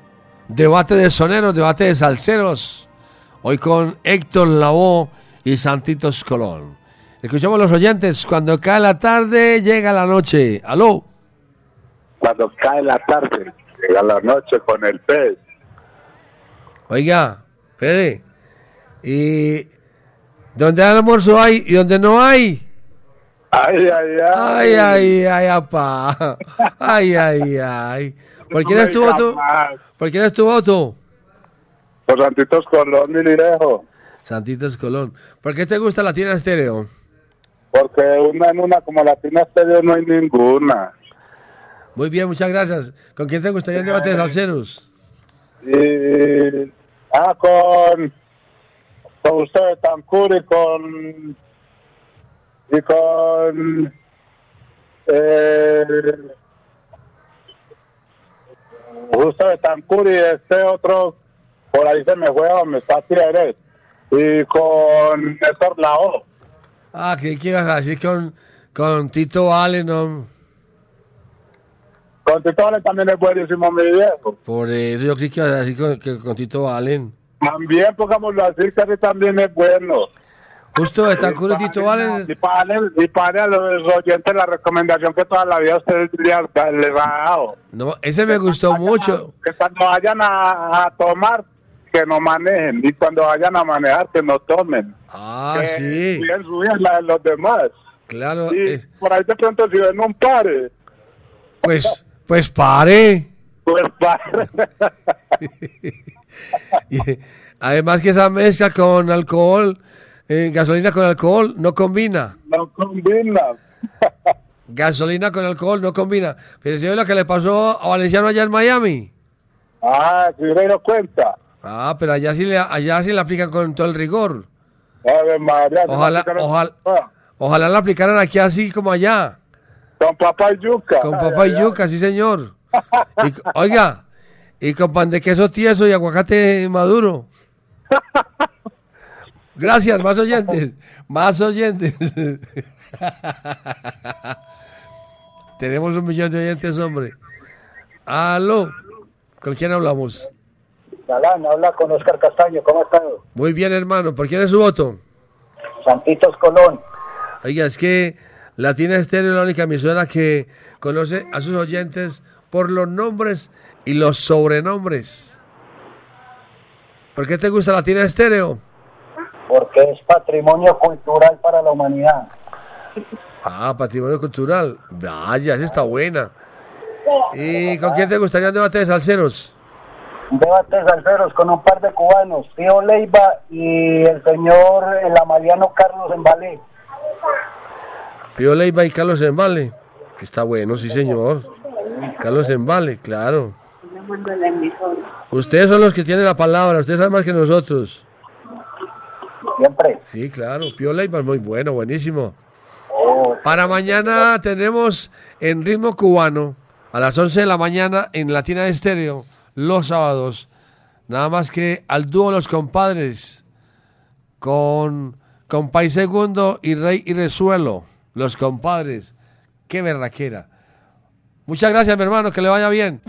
debate de soneros, debate de salseros. Hoy con Héctor Lavoe y Santitos Colón. Escuchamos a los oyentes. Cuando cae la tarde, llega la noche. ¿Aló? Cuando cae la tarde, llega la noche con el pez. Oiga, Fede. ¿Y dónde hay almuerzo hay y donde no hay? Ay, ay, ay. Ay, ay, ay, apá. Ay, ay, ay. ¿Por quién es tu voto? ¿Por quién es tu voto? Por Santitos Colón, mi lirejo. Santitos Colón. ¿Por qué te gusta la tienda estéreo? Porque una en una como Latina Estéreo no hay ninguna. Muy bien, muchas gracias. ¿Con quién te gustaría el debate de salseros? Y. Ah, con. Con usted, Tancur y con. Y con. Eh, Justo de Tancur y este otro, por ahí se me fue, me está Eres. Y con Néstor Lao. Ah, que quieras decir con, con Tito Allen, ¿no? Con Tito Allen también es buenísimo, mi viejo. Por eso yo creí que ibas a decir con, que con Tito Allen. También, pongámoslo así, que así también es bueno. Justo está Tito Allen. Y para, para los oyentes la recomendación que toda la vida usted le ha, les ha dado. No, ese me gustó mucho. Que cuando vayan a, a tomar, que no manejen. Y cuando vayan a manejar, que no tomen. Ah, que sí. vida y la de los demás. Claro. Y eh, por ahí de pronto si ven un pare, pues, pues pare. pues pare. Y, además que esa mezcla con alcohol, eh, gasolina con alcohol, no combina. no combina. Gasolina con alcohol no combina. Pero si ve lo que le pasó a Valenciano allá en Miami. Ah, si dio cuenta. Ah, pero allá sí le, allá sí le aplican con todo el rigor. Ave María, se Ojalá, ojalá, Ah, ojalá la aplicaran aquí así como allá. Con papá y yuca. Con Ay, papa y ay, ay. yuca, sí señor. Y oiga, y con pan de queso tieso y aguacate maduro. Gracias, más oyentes. Más oyentes. Tenemos un millón de oyentes, hombre. Aló. ¿Con quién hablamos? Galán, habla con Oscar Castaño, ¿cómo está? Muy bien, hermano. ¿Por quién es su voto? Santitos Colón. Oiga, es que Latina Estéreo es la única emisora que conoce a sus oyentes por los nombres y los sobrenombres. ¿Por qué te gusta Latina Estéreo? Porque es patrimonio cultural para la humanidad. Ah, patrimonio cultural. Vaya, esa está buena. ¿Y con quién te gustaría un debate de salseros? Un debate de salseros con un par de cubanos, Tío Leiva y el señor el amaliano Carlos Embalé. Pío Leiva y Carlos Embale. Que está bueno, sí, señor. Carlos Embale, claro. Ustedes son los que tienen la palabra, ustedes saben más que nosotros. Siempre. Sí, claro. Leiva es muy bueno, buenísimo. Para mañana tenemos en ritmo cubano a las 11 de la mañana en Latina Estéreo, los sábados. Nada más que al dúo Los Compadres con Compay Segundo y Rey y Resuelo. Los Compadres. Qué berraquera. Muchas gracias, mi hermano. Que le vaya bien.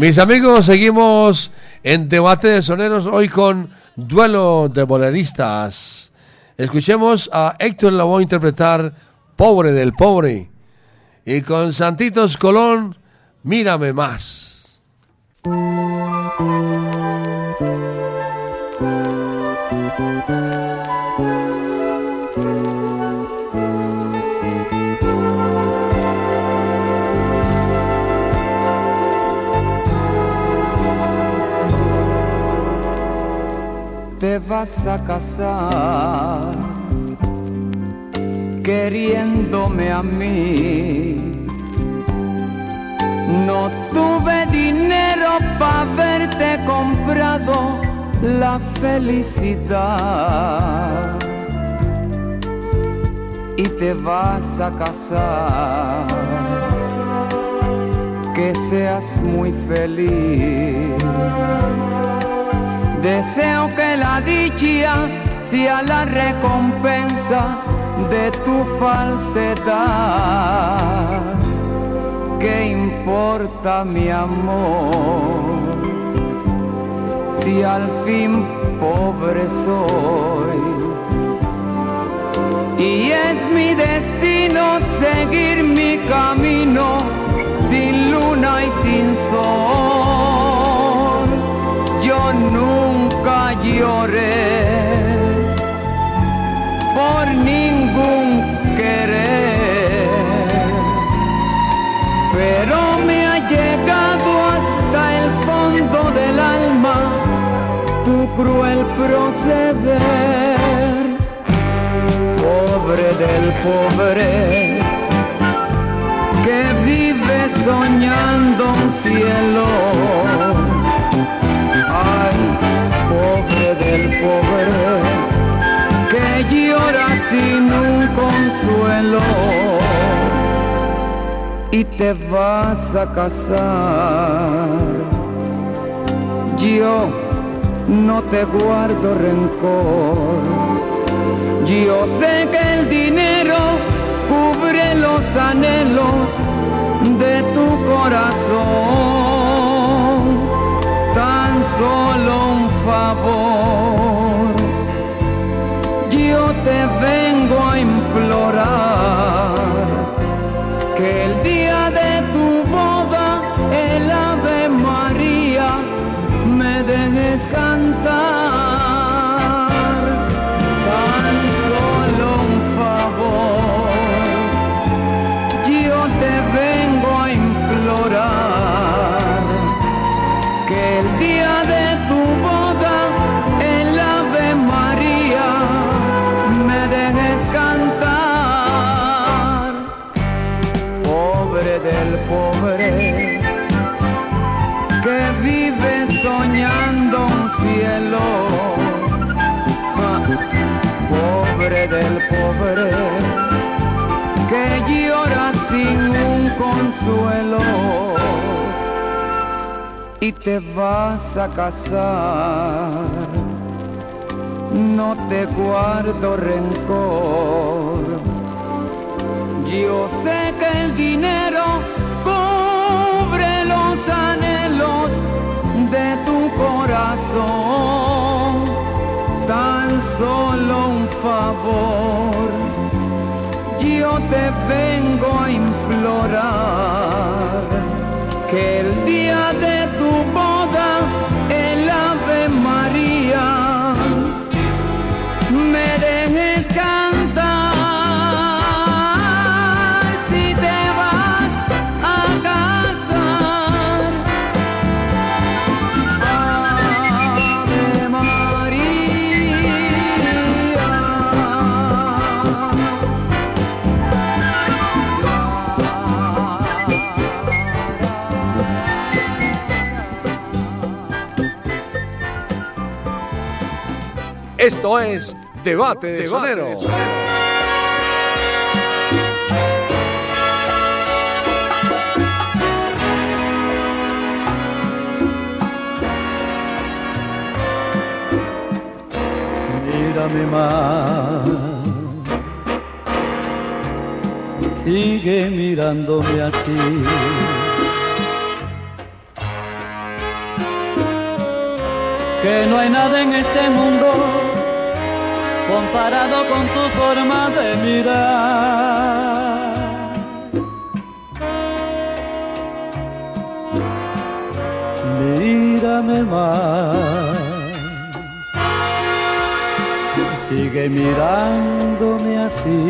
Mis amigos, seguimos en debate de soneros hoy con duelo de boleristas. Escuchemos a Héctor Lavoe interpretar Pobre del Pobre y con Santitos Colón, Mírame más. Te vas a casar queriéndome a mí. No tuve dinero para verte comprado la felicidad. Y te vas a casar que seas muy feliz. Deseo que la dicha sea la recompensa de tu falsedad. ¿Qué importa mi amor? Si al fin pobre soy. Y es mi destino seguir mi camino sin luna y sin sol. Nunca lloré por ningún querer, pero me ha llegado hasta el fondo del alma tu cruel proceder, pobre del pobre que vive soñando un cielo. Del pobre que llora sin un consuelo y te vas a casar. Yo no te guardo rencor. Yo sé que el dinero cubre los anhelos de tu corazón. Tan solo favor. Yo te vengo a implorar consuelo y te vas a casar. No te guardo rencor. Yo sé que el dinero cubre los anhelos de tu corazón. Tan solo un favor. Yo te vengo a implorar que el día de tu Esto es Debate de Sonero. Mírame más, sigue mirándome así. Que no hay nada en este mundo comparado con tu forma de mirar. Mírame más, sigue mirándome así.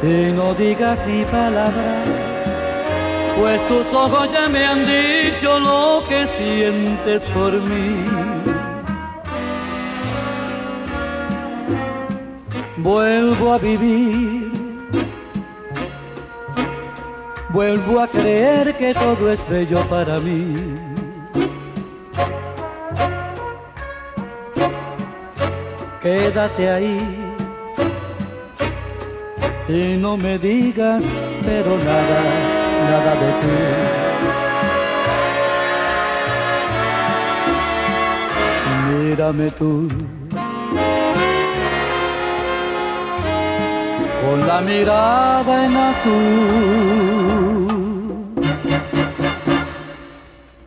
Y no digas ni palabra, pues tus ojos ya me han dicho lo que sientes por mí. Vuelvo a vivir, vuelvo a creer que todo es bello para mí. Quédate ahí, y no me digas, pero nada, Mírame tú. Con la mirada en azul.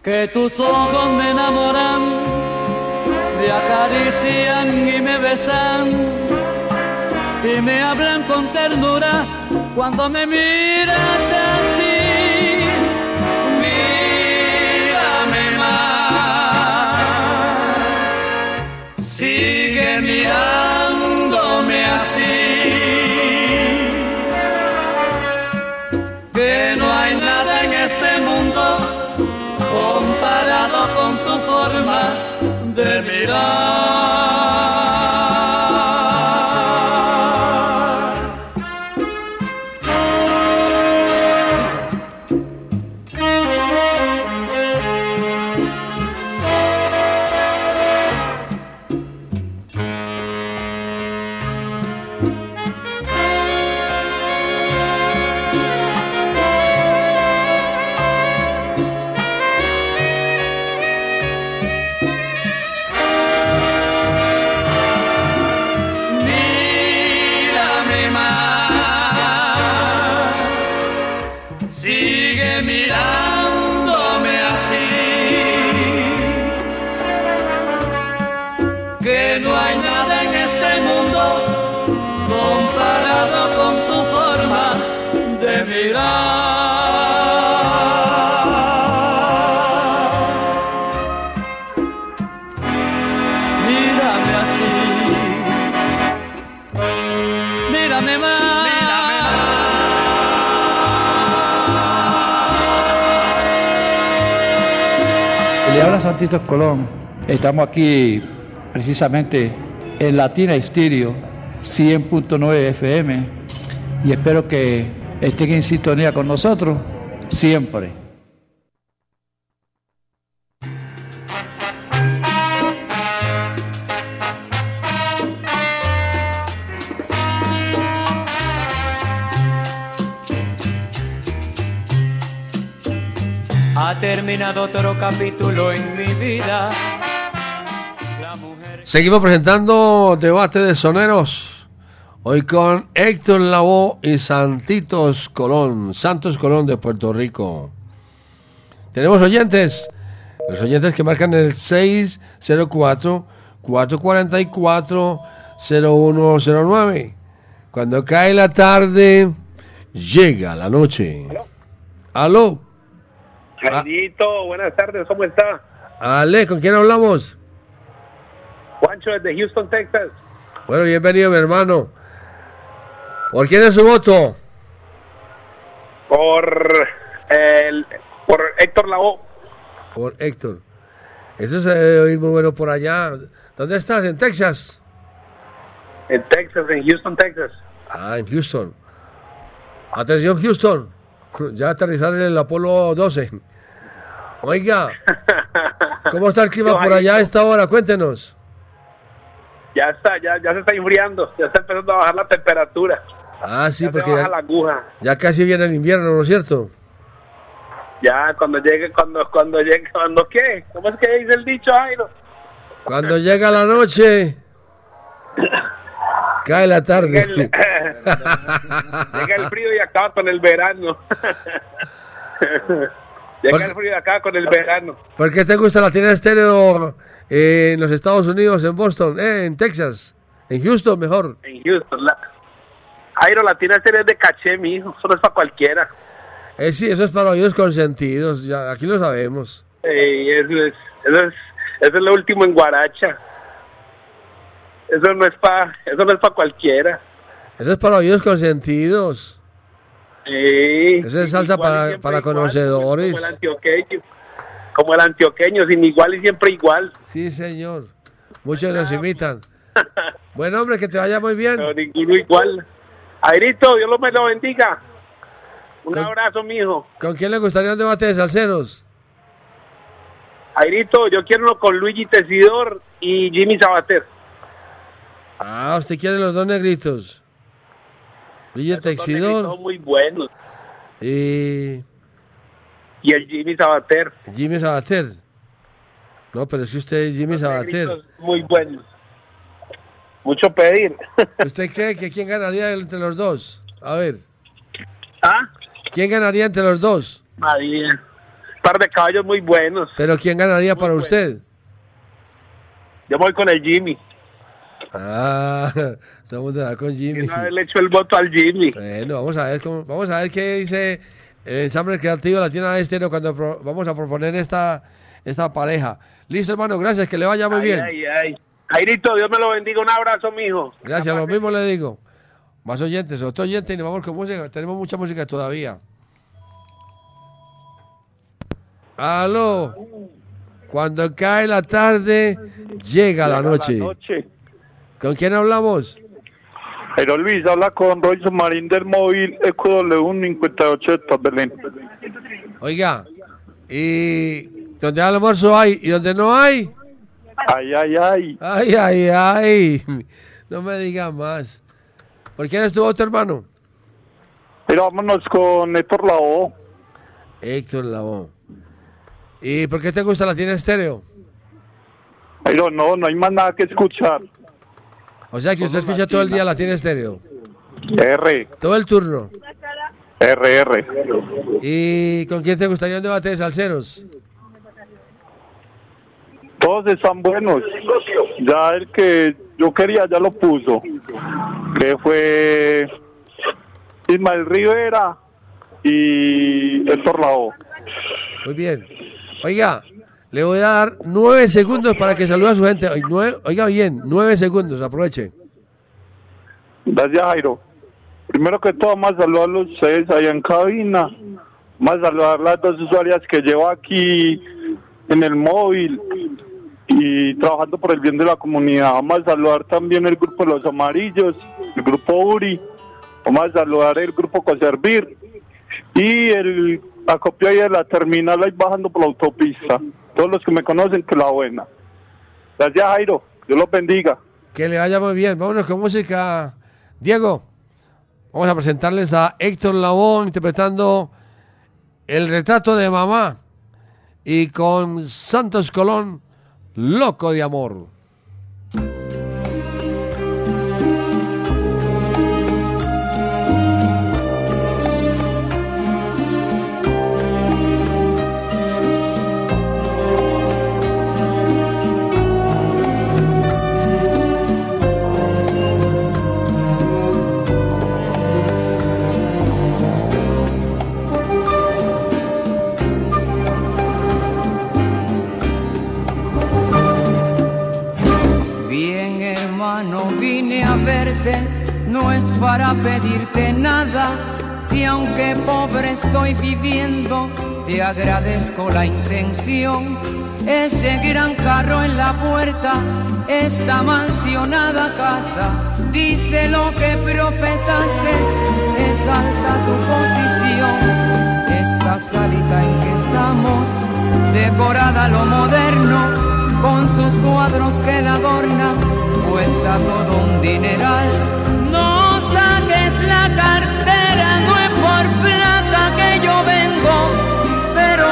Que tus ojos me enamoran, me acarician y me besan y me hablan con ternura cuando me miras mirándome así. Que no hay nada en este mundo comparado con tu forma de mirar. Colón. Estamos aquí precisamente en Latina Estéreo 100.9 FM y espero que estén en sintonía con nosotros siempre. Terminado otro capítulo en mi vida. Seguimos presentando debate de soneros. Hoy con Héctor Lavoe y Santitos Colón, Santos Colón de Puerto Rico. Tenemos oyentes, los oyentes que marcan el 604-444-0109. Cuando cae la tarde, llega la noche. ¿Aló? Jairito, buenas tardes, ¿cómo está? Ale, ¿con quién hablamos? Juancho desde Houston, Texas. Bueno, bienvenido, mi hermano. ¿Por quién es su voto? Por, el, por Héctor Lavoe. Por Héctor. Eso se debe oír muy bueno por allá. ¿Dónde estás? ¿En Texas? En Texas, en Houston, Texas. Ah, en Houston. Atención, Houston. Ya aterrizar en el Apolo 12. Oiga, ¿cómo está el clima por allá a esta hora? Cuéntenos. Ya está, ya, ya se está enfriando, ya está empezando a bajar la temperatura. Ah, sí, ya porque baja ya, la aguja. ya casi viene el invierno, ¿no es cierto? Ya cuando llegue, cuando, cuando llegue, cuando qué, ¿cómo es que dice el dicho, Jairo? Cuando llega la noche, cae la tarde. Llega el frío y acaba con el verano. Llega ¿Por el frío y acaba con el verano. ¿Por qué te gusta la tienda estéreo eh, en los Estados Unidos, en Boston, eh, en Texas, en Houston mejor? En Houston. La... Jairo, la tiene serie de caché, mi hijo. Eso no es para cualquiera. Eh, sí, eso es para oídos consentidos, ya, aquí lo sabemos. Eso, es, eso, es, eso es lo último en Guaracha. Eso no es para eso no es para cualquiera. Eso es para oídos consentidos. Sí. Eso es salsa para, para igual, conocedores. Como el antioqueño. Como el antioqueño, sin igual y siempre igual. Sí, señor. Muchos nos imitan. Buen hombre, que te vaya muy bien. Pero ninguno igual. Airito, Dios lo me lo bendiga. Un abrazo, mijo. ¿Con quién le gustaría un debate de salseros? Airito, yo quiero uno con Luigi Tesidor y Jimmy Sabater. Ah, usted quiere los dos negritos. Negritos Texidor son muy buenos. y Y el Jimmy Sabater. Jimmy Sabater. No, pero es que usted es Jimmy Sabater. negritos muy buenos. Mucho pedir. ¿Usted cree que quién ganaría entre los dos? A ver. ¿Ah? ¿Quién ganaría entre los dos? Madre. par de caballos muy buenos. Pero ¿quién ganaría para usted? Yo voy con el Jimmy. Ah, estamos de con Jimmy. Una vez le echo el voto al Jimmy. Bueno, vamos a ver cómo, vamos a ver qué dice el ensamble creativo de la tienda de estéreo cuando pro- vamos a proponer esta, esta pareja. Listo, hermano, gracias, que le vaya muy Ay, bien. ay, ay. Jairito, Dios me lo bendiga. Un abrazo, mijo. Gracias, lo mismo le digo. Más oyentes, otro oyente y nos vamos con música. Tenemos mucha música todavía. Aló. Cuando cae la tarde, llega la noche. ¿Con quién hablamos? Pero Luis, habla con Roy Marín del móvil EcoW58 de Top Belén. Oiga, y donde hay almuerzo hay y donde no hay. Ay, ay, ay. Ay, ay, ay. No me diga más. ¿Por quién estuvo tu hermano? Pero vámonos con Héctor Lavoe. Héctor Lavoe. ¿Y por qué te gusta la tiene estéreo? Pero no, no hay más nada que escuchar. O sea que usted escucha todo el día la tiene estéreo. R, Todo el turno. R, R. ¿Y con quién te gustaría un debate de salseros? Todos están buenos. Ya el que yo quería ya lo puso. Que fue Ismael Rivera y Héctor Lavoe. Muy bien. Oiga, le voy a dar nueve segundos para que salude a su gente. Oiga, bien, nueve segundos, aproveche. Gracias, Jairo. Primero que todo, más saludar a ustedes allá en cabina. Más saludar a las dos usuarias que llevo aquí en el móvil y trabajando por el bien de la comunidad. Vamos a saludar también el grupo Los Amarillos, el grupo URI. Vamos a saludar el grupo Conservir y el acopio ahí de la terminal ahí bajando por la autopista. Todos los que me conocen, que la buena. Gracias, Jairo. Dios los bendiga. Que le vaya muy bien. Vámonos con música. Diego, vamos a presentarles a Héctor Lavoe interpretando El retrato de mamá y con Santos Colón, Loco de Amor. Para pedirte nada, si aunque pobre estoy viviendo, te agradezco la intención. Ese gran carro en la puerta, esta mansionada casa, dice lo que profesaste, es alta tu posición. Esta salita en que estamos, decorada lo moderno, con sus cuadros que la adornan, cuesta todo un dineral.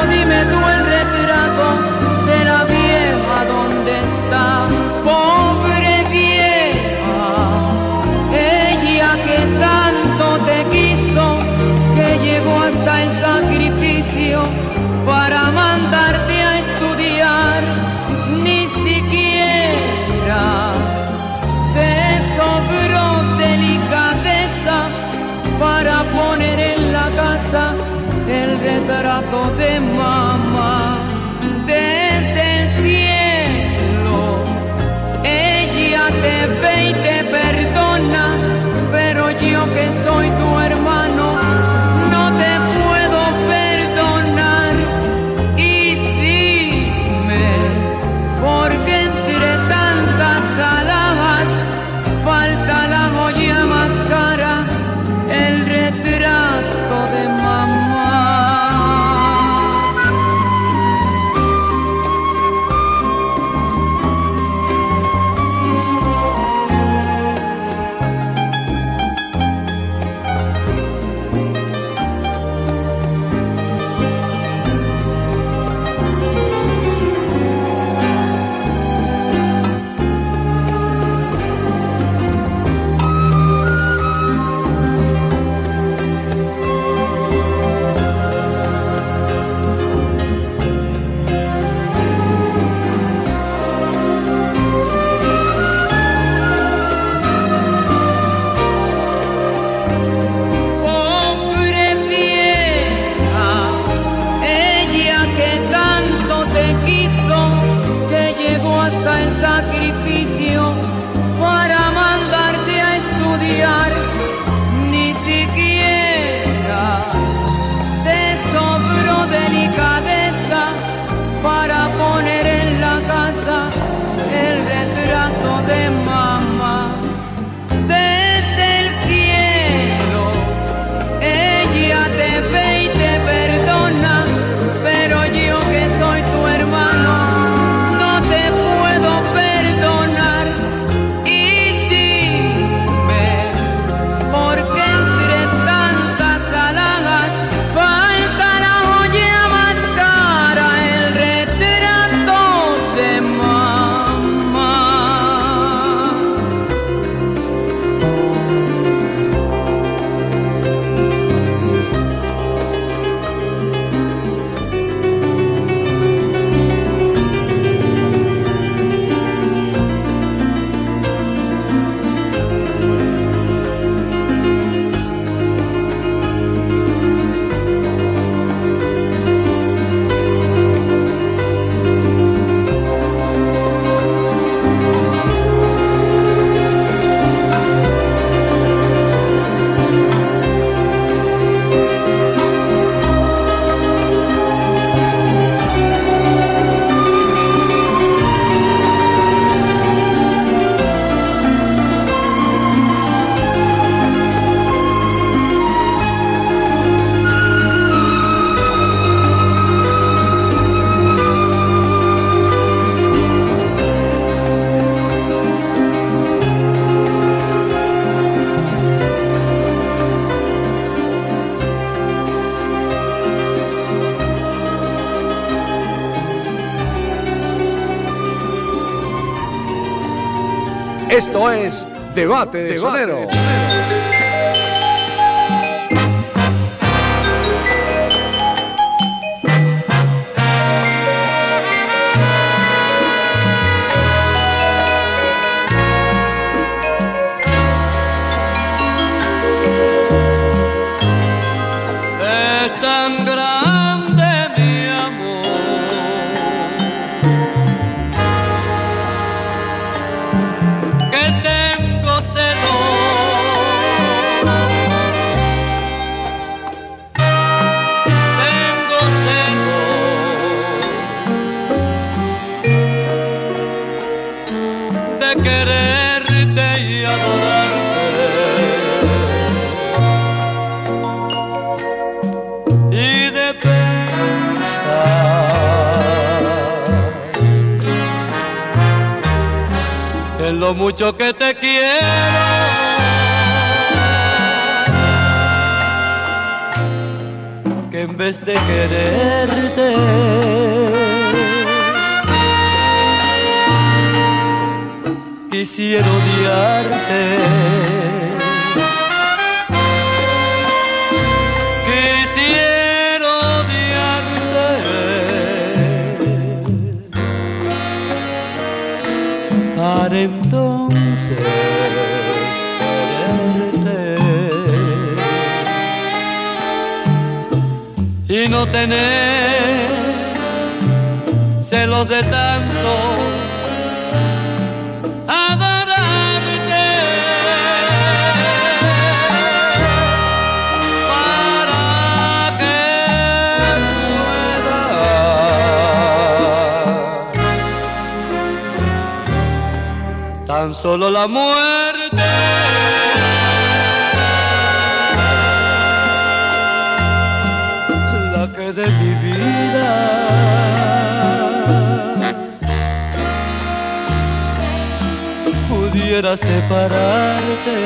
Dime tú el retrato de la vieja donde está, pobre vieja, ella que tanto te quiso, que llegó hasta el sacrificio para mandarte a estudiar, ni siquiera te sobró delicadeza para poner en la casa el retrato de es Debate de Soneros. lo mucho que te quiero. Que en vez de quererte, quisiera odiarte. y no tener celos de tal tan solo la muerte. La que de mi vida pudiera separarte.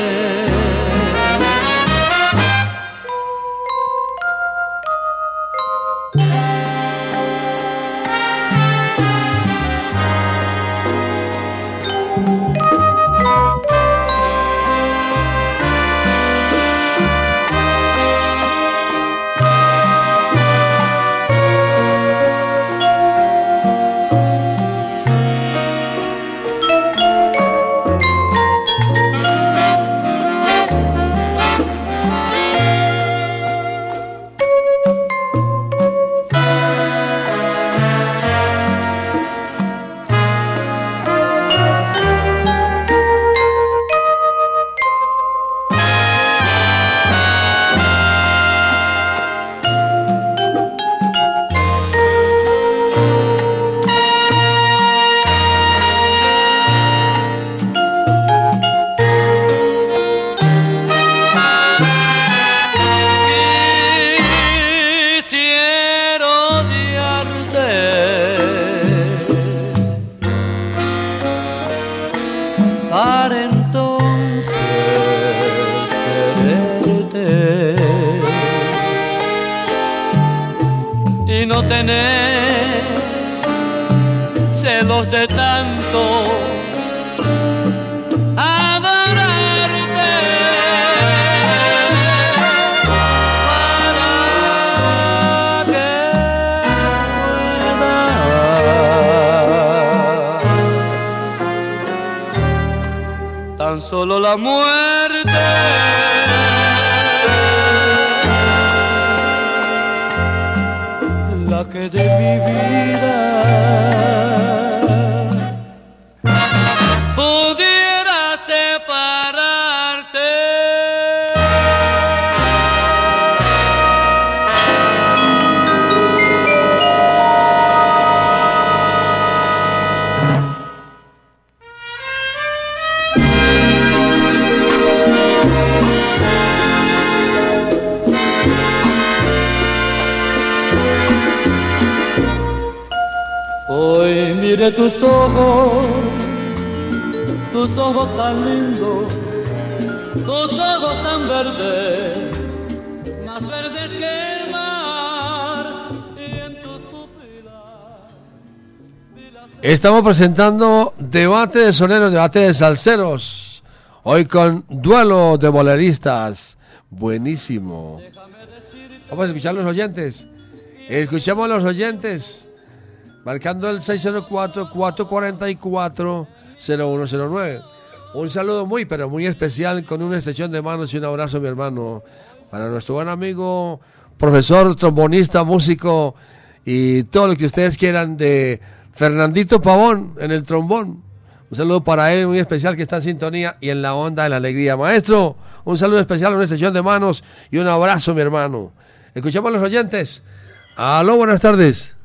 Estamos presentando debate de soneros, debate de salseros. Hoy con duelo de boleristas. Buenísimo. Vamos a escuchar a los oyentes. Escuchemos a los oyentes. Marcando el 604-444-0109. Un saludo muy, pero muy especial con una extensión de manos y un abrazo, mi hermano. Para nuestro buen amigo, profesor, trombonista, músico y todo lo que ustedes quieran de Fernandito Pavón en el trombón. Un saludo para él muy especial que está en sintonía y en la onda de la alegría. Maestro, un saludo especial, una extensión de manos y un abrazo, mi hermano. Escuchamos a los oyentes. Aló, buenas tardes.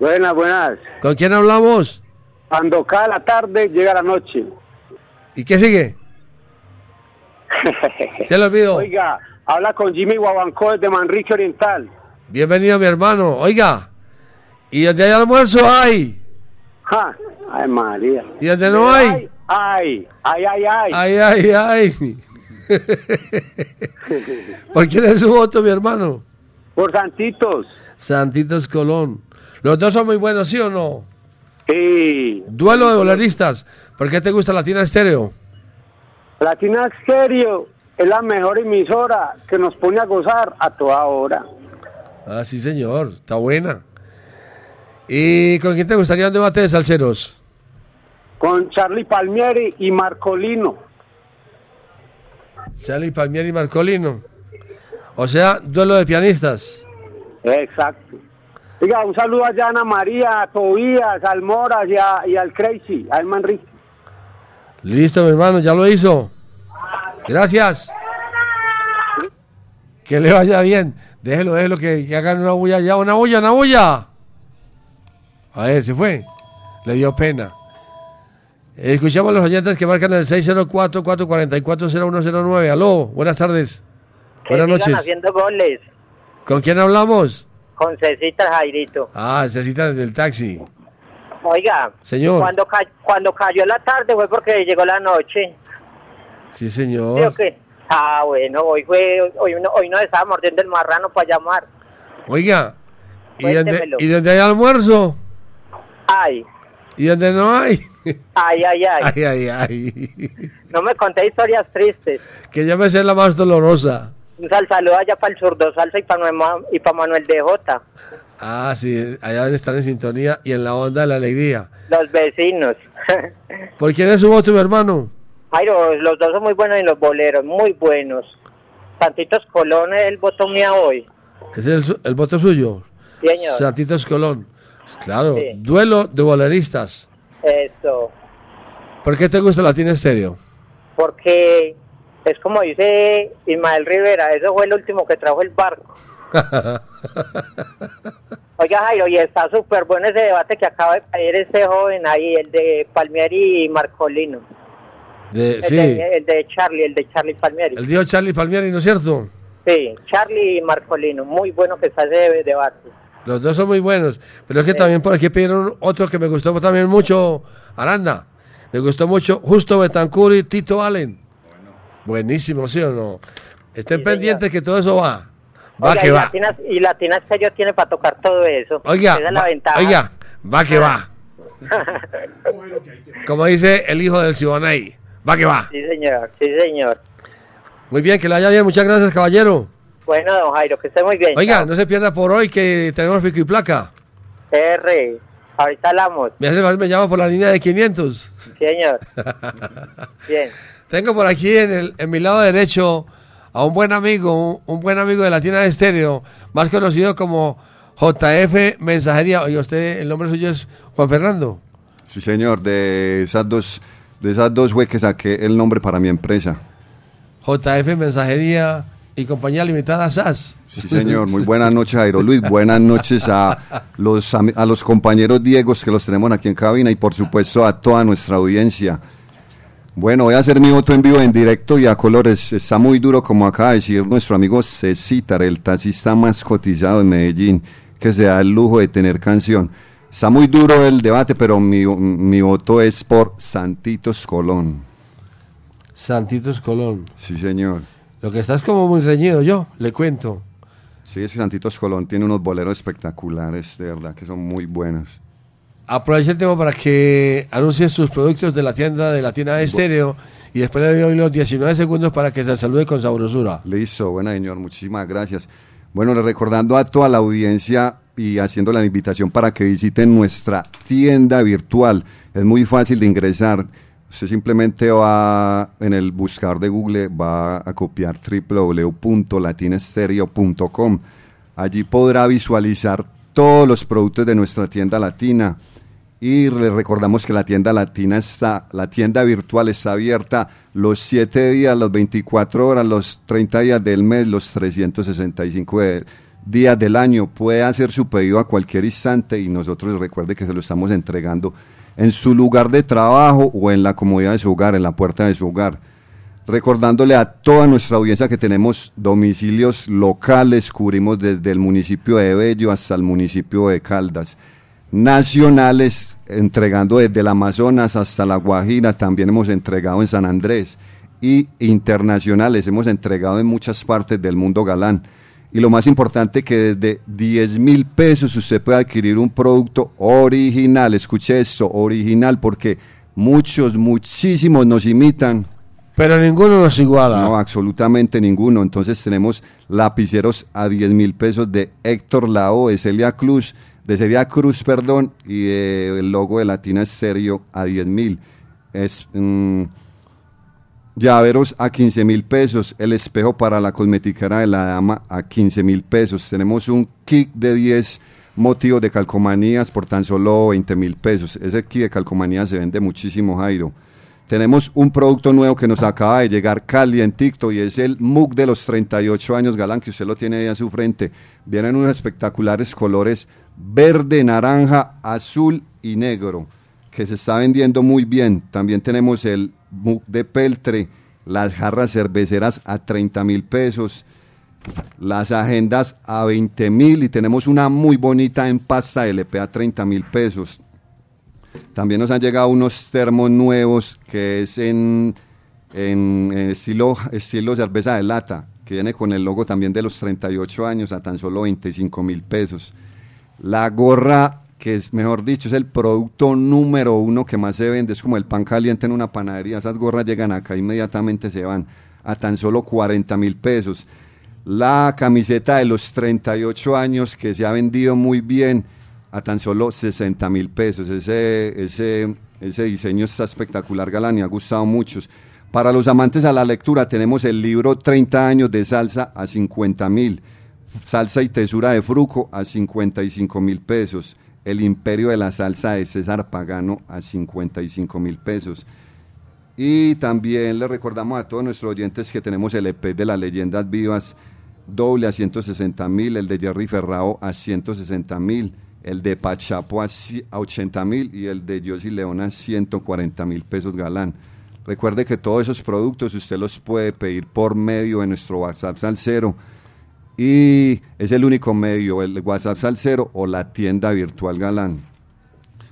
Buenas, buenas. ¿Con quién hablamos? Cuando cae la tarde, llega la noche. ¿Y qué sigue? Se lo olvidó. Oiga, habla con Jimmy Guabanco desde Manrique Oriental. Bienvenido, mi hermano. Oiga, ¿y donde hay almuerzo hay? Ja, ay, María. ¿Y donde no hay? Ay, ay, ay, ay. Ay, ay, ay. ¿Por quién es su voto, mi hermano? Por Santitos. Santitos Colón. Los dos son muy buenos, ¿sí o no? Sí. Duelo de boleristas. ¿Por qué te gusta Latina Estéreo? Latina Stereo es la mejor emisora que nos pone a gozar a toda hora. Ah, sí, señor. Está buena. ¿Y con quién te gustaría un debate de salseros? Con Charlie Palmieri y Marcolino. Charlie Palmieri y Marcolino. O sea, duelo de pianistas. Exacto. Diga, un saludo a Ana María, a Tobías, al Moras y, a- y al Crazy, al Manrique. Listo, mi hermano, ya lo hizo. Gracias. Que le vaya bien. Déjelo, déjelo que, que hagan una bulla ya. Una bulla, una bulla. A ver, se fue. Le dio pena. Escuchamos a los oyentes que marcan el 604-444-0109. Aló, buenas tardes. Buenas sigan noches. haciendo goles ¿Con quién hablamos? con Cecita Jairito. Ah, necesitan del taxi. Oiga, Señor. Cuando, ca- cuando cayó la tarde fue porque llegó la noche. Sí, ¿Sí o señor. qué? Ah, bueno, hoy fue, hoy, uno, hoy nos estaba mordiendo el marrano para llamar. Oiga, ¿y Cuéntemelo. ¿y donde hay almuerzo? Ay, ¿Y donde no hay? ay, ay, ay. Ay, ay, ay. No me conté historias tristes. Que ya me sé la más dolorosa. Un sal saludo allá para el zurdo salsa y para y para Manuel de Jota, Ah, sí, allá están en sintonía y en la onda de la alegría. los vecinos. ¿Por quién es su voto, mi hermano? Jairo, los dos son muy buenos en los boleros, muy buenos. Santitos Colón es el voto mío hoy. ¿Es el, el voto suyo? Sí, señor. Santitos Colón. Claro, Sí. duelo de boleristas. Eso. ¿Por qué te gusta Latina Estéreo? porque es como dice Ismael Rivera, eso fue el último que trajo el barco. Oiga Jairo, y está súper bueno ese debate que acaba de caer ese joven ahí, el de Palmieri y Marcolino. De, El, sí, de, el de Charlie, el de Charlie Palmieri. el dijo Charlie Palmieri, ¿no es cierto? Sí, Charlie y Marcolino, muy bueno que está ese debate. Los dos son muy buenos. Pero es que también por aquí pidieron otro que me gustó también mucho, Aranda. Me gustó mucho Justo Betancur y Tito Allen. Buenísimo, ¿sí o no? Estén pendientes que todo eso va. Va Oiga, que y va. Y Latinas Stereo tiene para tocar todo eso. Oiga, Esa es la va- ventaja. oiga, va que va. Como dice el hijo del Siboney. Va que va. sí, señor, sí, señor. Muy bien, que le vaya bien. Muchas gracias, caballero. Bueno, don Jairo, que esté muy bien. Oiga, chao. no se pierda por hoy que tenemos pico y placa. R, ahorita hablamos. Me hace favor, me llama por la línea de 500. Sí, señor. Bien. Tengo por aquí en, el, en mi lado derecho a un buen amigo, un, un buen amigo de Latina de Estéreo, más conocido como JF Mensajería. Oye, usted, el nombre suyo es Juan Fernando. Sí, señor, de esas dos, de esas dos fue que saqué el nombre para mi empresa. JF Mensajería y Compañía Limitada SAS. Sí, señor, muy buenas noches, Jairo Luis. Buenas noches a los, a los compañeros Diegos que los tenemos aquí en cabina y por supuesto a toda nuestra audiencia. Bueno, voy a hacer mi voto en vivo, en directo y a colores. Está muy duro, como acaba de decir nuestro amigo Cecitar, el taxista más cotizado en Medellín, que se da el lujo de tener canción. Está muy duro el debate, pero mi, mi voto es por Santitos Colón. Santitos Colón. Sí, señor. Lo que está es como muy reñido yo, le cuento. Sí, es que Santitos Colón tiene unos boleros espectaculares, de verdad, que son muy buenos. Aproveche el tiempo para que anuncie sus productos de la tienda de Latina Estéreo y después le doy los 19 segundos para que se salude con sabrosura. Listo, bueno señor, muchísimas gracias. Bueno, recordando a toda la audiencia y haciendo la invitación para que visiten nuestra tienda virtual. Es muy fácil de ingresar. Usted simplemente va en el buscador de Google, va a copiar www.latinestereo.com. Allí podrá visualizar todos los productos de nuestra tienda latina. Y le recordamos que la tienda latina está, la tienda virtual está abierta los 7 días, los 24 horas, los 30 días del mes, los 365 de- días del año. Puede hacer su pedido a cualquier instante y nosotros recuerde que se lo estamos entregando en su lugar de trabajo o en la comodidad de su hogar, en la puerta de su hogar recordándole a toda nuestra audiencia que tenemos domicilios locales, cubrimos desde el municipio de Bello hasta el municipio de Caldas, nacionales, entregando desde el Amazonas hasta la Guajira, también hemos entregado en San Andrés, y internacionales, hemos entregado en muchas partes del mundo galán. Y lo más importante que desde 10 mil pesos usted puede adquirir un producto original, escuche esto, original, porque muchos, muchísimos nos imitan, Pero ninguno nos iguala. no, absolutamente ninguno. Entonces tenemos lapiceros a 10 mil pesos de Héctor Lao, de Celia Cruz, de Celia Cruz, perdón, y de- el logo de Latina Serio a 10 mil. Es mm, llaveros a 15 mil pesos, el espejo para la cosmetiquera de la dama a 15 mil pesos. Tenemos un kit de 10 motivos de calcomanías por tan solo 20 mil pesos. Ese kit de calcomanías se vende muchísimo, Jairo. Tenemos un producto nuevo que nos acaba de llegar calientito y es el MUG de los 38 años galán que usted lo tiene ahí a su frente. Vienen unos espectaculares colores verde, naranja, azul y negro que se está vendiendo muy bien. También tenemos el De peltre, las jarras cerveceras a 30 mil pesos, las agendas a 20 mil y tenemos una muy bonita en pasta LP a 30 mil pesos. También nos han llegado unos termos nuevos que es en, en, eh, estilo, estilo cerveza de lata, que viene con el logo también de los 38 años a tan solo 25 mil pesos. La gorra, que es mejor dicho, es el producto número uno que más se vende, es como el pan caliente en una panadería. Esas gorras llegan acá, inmediatamente se van a tan solo 40 mil pesos. La camiseta de los 38 años que se ha vendido muy bien a tan solo 60 mil pesos. Ese, ese, ese diseño está espectacular, Galán, y ha gustado mucho. Para los amantes a la lectura tenemos el libro 30 años de salsa a 50 mil, salsa y tesura de Fruco a 55 mil pesos, el imperio de la salsa de César Pagano a 55 mil pesos. Y también le recordamos a todos nuestros oyentes que tenemos el EP de las leyendas vivas doble a 160 mil, el de Jerry Ferrao a 160 mil, el de Pachapo a, ci- a 80 mil y el de Yossi León a 140 mil pesos galán. Recuerde que todos esos productos usted los puede pedir por medio de nuestro WhatsApp Salcero y es el único medio, el WhatsApp Salcero o la tienda virtual Galán.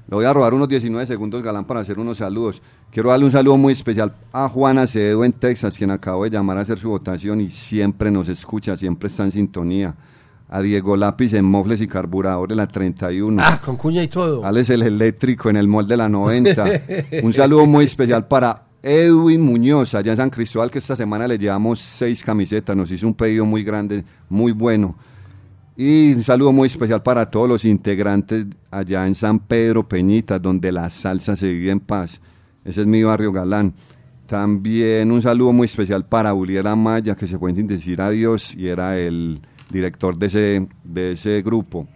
Le voy a robar unos 19 segundos, Galán, para hacer unos saludos. Quiero darle un saludo muy especial a Juan Acevedo en Texas, quien acabo de llamar a hacer su votación y siempre nos escucha, siempre está en sintonía. A Diego Lápiz en Mofles y Carburadores, la 31. Ah, con cuña y todo. Alex el eléctrico en el molde de la 90. Un saludo muy especial para Edwin Muñoz, allá en San Cristóbal, que esta semana le llevamos seis camisetas. Nos hizo un pedido muy grande, muy bueno. Y un saludo muy especial para todos los integrantes allá en San Pedro Peñitas, donde la salsa se vive en paz. Ese es mi barrio galán. También un saludo muy especial para Uliel Amaya, que se fue sin decir adiós y era el director de ese, de ese grupo.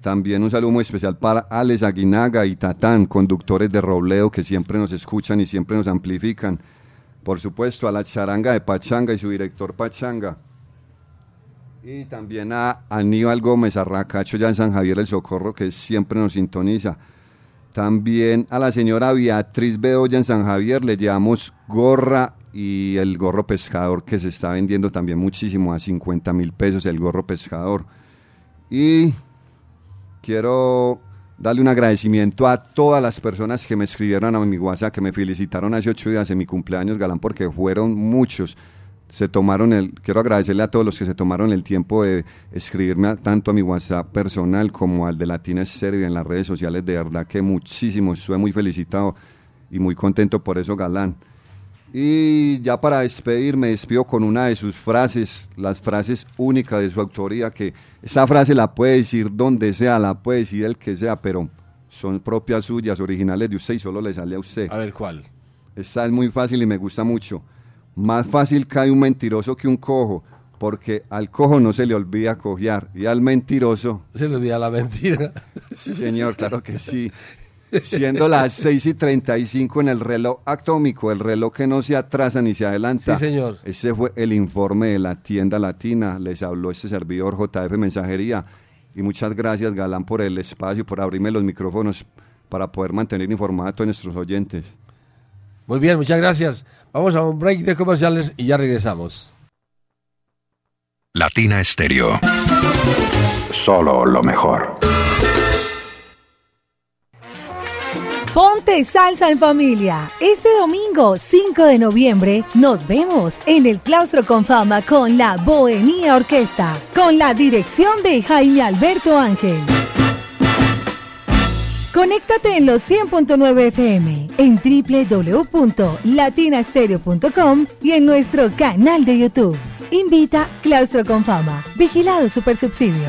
También un saludo muy especial para Alex Aguinaga y Tatán, conductores de Robledo que siempre nos escuchan y siempre nos amplifican. Por supuesto, a la charanga de Pachanga y su director Pachanga. Y también a Aníbal Gómez Arracacho, ya en San Javier el Socorro, que siempre nos sintoniza. También a la señora Beatriz Bedoya en San Javier le llevamos gorra y el gorro pescador que se está vendiendo también muchísimo, a 50 mil pesos el gorro pescador. Y quiero darle un agradecimiento a todas las personas que me escribieron a mi WhatsApp, que me felicitaron hace ocho días en mi cumpleaños, Galán, porque fueron muchos. se tomaron el, quiero agradecerle a todos los que se tomaron el tiempo de escribirme tanto a mi WhatsApp personal como al de Latina Serbia en las redes sociales, de verdad que muchísimo, estuve muy felicitado y muy contento por eso, Galán. Y ya para despedirme, despido con una de sus frases, las frases únicas de su autoría, que esa frase la puede decir donde sea, la puede decir el que sea, pero son propias suyas, originales de usted y solo le sale a usted. A ver cuál. Esta es muy fácil y me gusta mucho. Más fácil cae un mentiroso que un cojo, porque al cojo no se le olvida cojear y al mentiroso... Se le olvida la mentira. Sí, señor, claro que sí. Siendo las 6 y 35 en el reloj atómico, el reloj que no se atrasa ni se adelanta. Sí, señor. Ese fue el informe de la tienda latina. Les habló este servidor JF Mensajería. Y muchas gracias, Galán, por el espacio, por abrirme los micrófonos para poder mantener informados a todos nuestros oyentes. Muy bien, muchas gracias. Vamos a un break de comerciales y ya regresamos. Latina Stereo. Solo lo mejor. Ponte salsa en familia. Este domingo 5 de noviembre nos vemos en el Claustro con Fama con la Bohemia Orquesta, con la dirección de Jaime Alberto Ángel. Conéctate en los 100.9 FM, en www.latinastereo.com y en nuestro canal de YouTube. Invita Claustro con Fama. Vigilado Supersubsidio.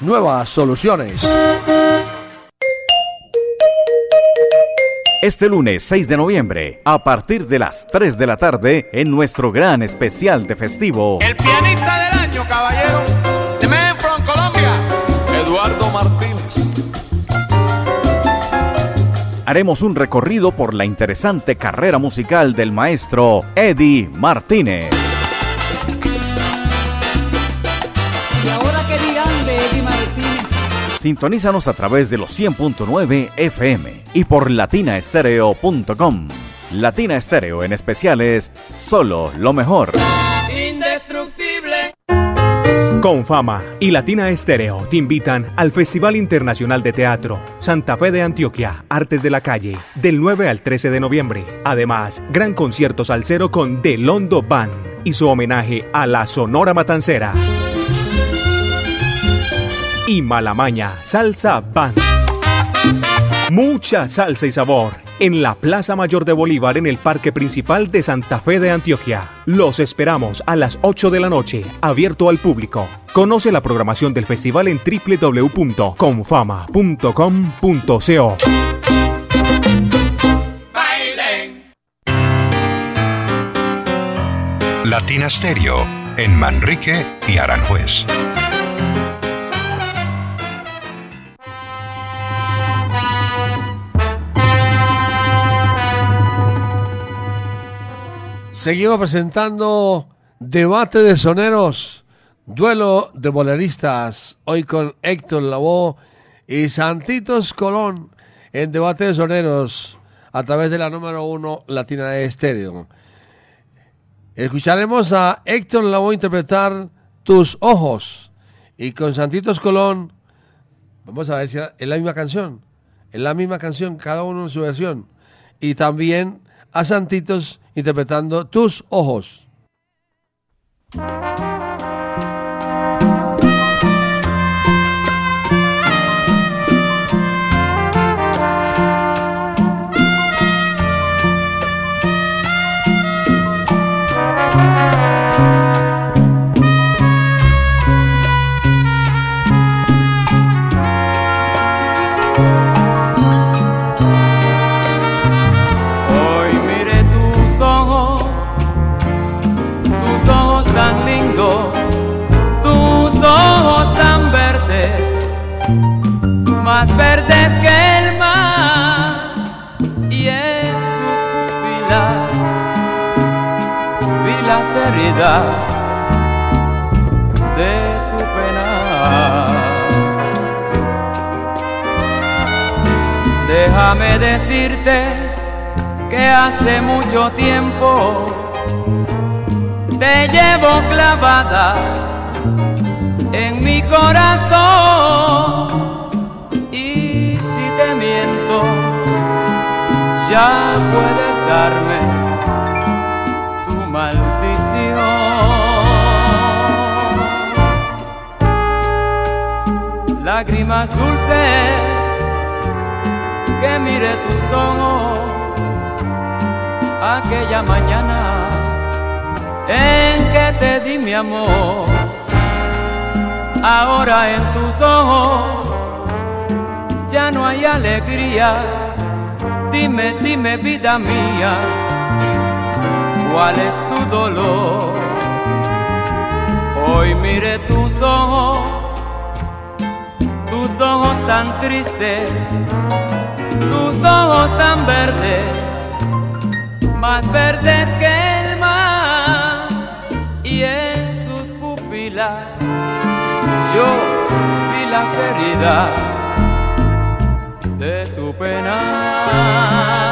nuevas soluciones. Este lunes 6 de noviembre, a partir de las 3 de la tarde, en nuestro gran especial de festivo, El pianista del año, caballero. De Man from Colombia. Eduardo Martínez. haremos un recorrido por la interesante carrera musical del maestro Eddie Martínez. Sintonízanos a través de los 100.9 FM y por latinaestereo.com. Latina Estéreo en especiales, solo lo mejor. Indestructible. Con Fama y Latina Estéreo te invitan al Festival Internacional de Teatro Santa Fe de Antioquia, Artes de la Calle, del 9 al 13 de noviembre. Además, gran concierto salsero con The Londo Band y su homenaje a la Sonora Matancera. Y Malamaña Salsa Band. Mucha salsa y sabor en la Plaza Mayor de Bolívar en el Parque Principal de Santa Fe de Antioquia. Los esperamos a las 8 de la noche, abierto al público. Conoce la programación del festival en www.confama.com.co. Latina Stereo en Manrique y Aranjuez. Seguimos presentando Debate de Soneros, Duelo de Boleristas, hoy con Héctor Lavoe y Santitos Colón en Debate de Soneros a través de la número uno Latina de Estéreo. Escucharemos a Héctor Lavoe interpretar Tus Ojos y con Santitos Colón, vamos a ver si es la misma canción, es la misma canción, cada uno en su versión. Y también a Santitos interpretando Tus Ojos. Déjame decirte que hace mucho tiempo te llevo clavada en mi corazón. Y si te miento ya puedes darme tu maldición. Lágrimas dulces que mire tus ojos aquella mañana en que te di mi amor. Ahora en tus ojos ya no hay alegría. Dime, dime vida mía, ¿cuál es tu dolor? Hoy mire tus ojos, tus ojos tan tristes tus ojos tan verdes, más verdes que el mar, y en sus pupilas yo vi las heridas de tu pena.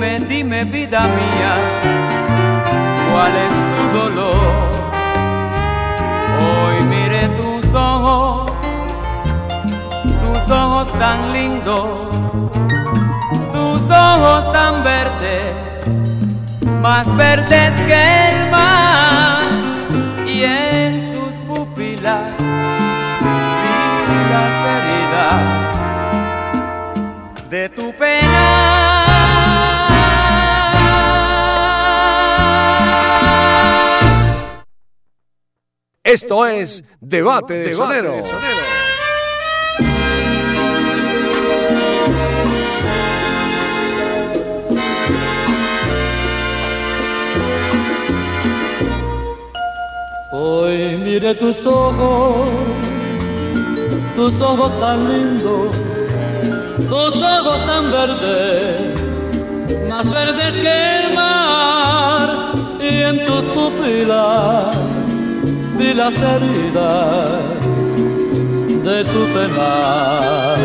Dime, dime vida mía, ¿cuál es tu dolor? Hoy mire tus ojos tus ojos tan lindos, tus ojos tan verdes, más verdes que el mar, Esto es Debate de Sonero. Hoy mire tus ojos, tus ojos tan lindos, tus ojos tan verdes, más verdes que el mar, y en tus pupilas vi las heridas de tu penar.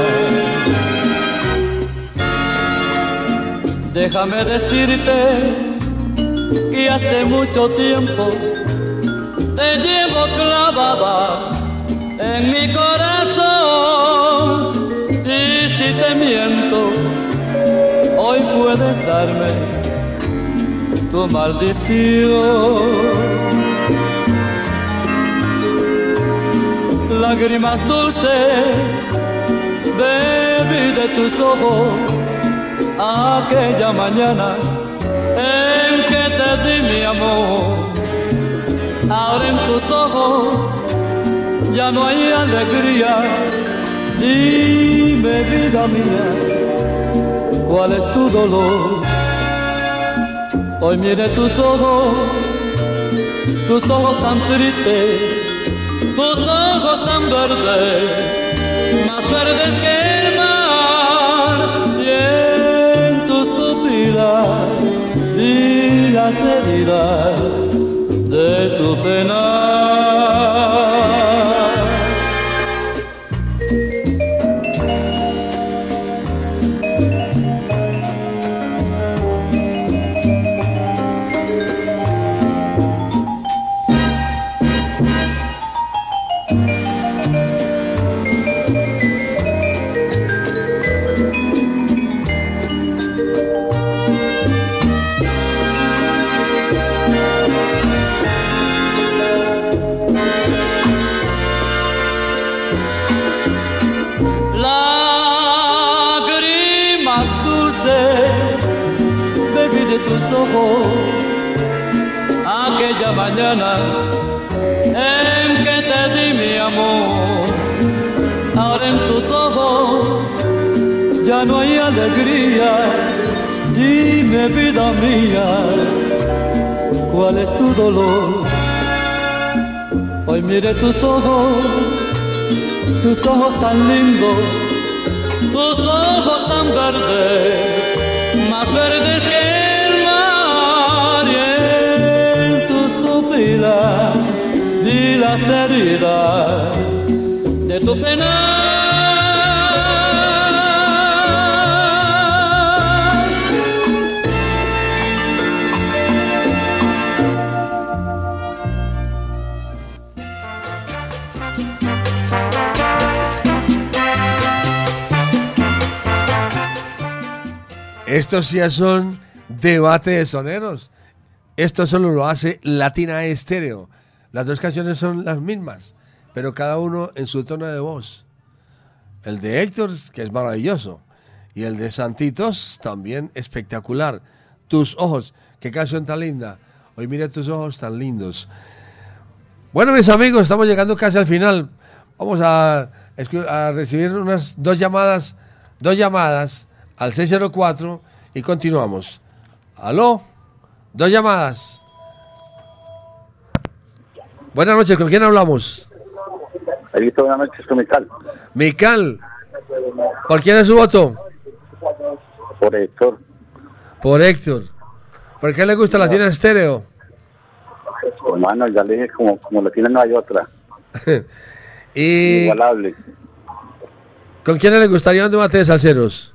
Déjame decirte que hace mucho tiempo te llevo clavada en mi corazón y si te miento hoy puedes darme tu maldición lágrimas dulces bebí de tus ojos aquella mañana en que te di mi amor ahora en tus ojos ya no hay alegría. Dime, vida mía, ¿cuál es tu dolor? Hoy mire tus ojos, tus ojos tan tristes, tus ojos tan verdes, más verdes que el mar, y en tus pupilas vi las heridas de tu pena. Dime vida mía, ¿cuál es tu dolor? Hoy mire tus ojos, tus ojos tan lindos, tus ojos tan verdes, más verdes que el mar y en tus pupilas vi las heridas de tu pena. Estos ya son debate de soneros. Esto solo lo hace Latina Estéreo. Las dos canciones son las mismas, pero cada uno en su tono de voz. El de Héctor, que es maravilloso, y el de Santitos, también espectacular. Tus ojos, qué canción tan linda. Hoy mira tus ojos tan lindos. Bueno, mis amigos, estamos llegando casi al final. Vamos a, a recibir unas dos llamadas, dos llamadas al 604 y continuamos. ¿Aló? Dos llamadas. Buenas noches, ¿con quién hablamos? Buenas noches con Mical. Mical. ¿Por quién es su voto? Por Héctor. Por Héctor. ¿Por qué le gusta la tiene estéreo? Hermano, ya le dije, como, como la tiene no hay otra. y Igualable. ¿con quién le gustaría un debate de salseros?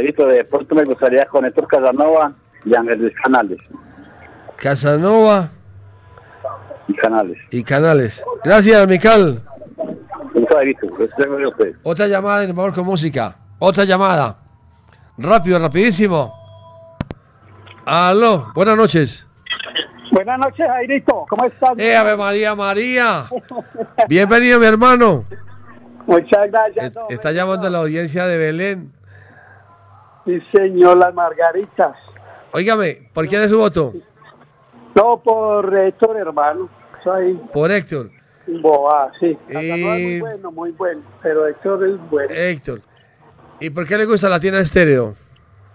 Visto de deporte me gustaría con Héctor Casanova y Ángel Canales. Casanova Y Canales. y Canales. Gracias, Mical. A. Otra llamada en favor con música. Otra llamada. Rápido, rapidísimo. Aló, buenas noches. Buenas noches, Jairito. ¿Cómo estás? Eh, Ave María, María. Bienvenido, mi hermano. Muchas gracias. Eh, Está llamando la audiencia de Belén. Sí, señor, las margaritas. Óigame, ¿por quién es su voto? No, por Héctor, hermano. Soy Por Héctor. boa, sí. Y- muy bueno, muy bueno. Pero Héctor es bueno. Héctor. ¿Y por qué le gusta la tienda estéreo?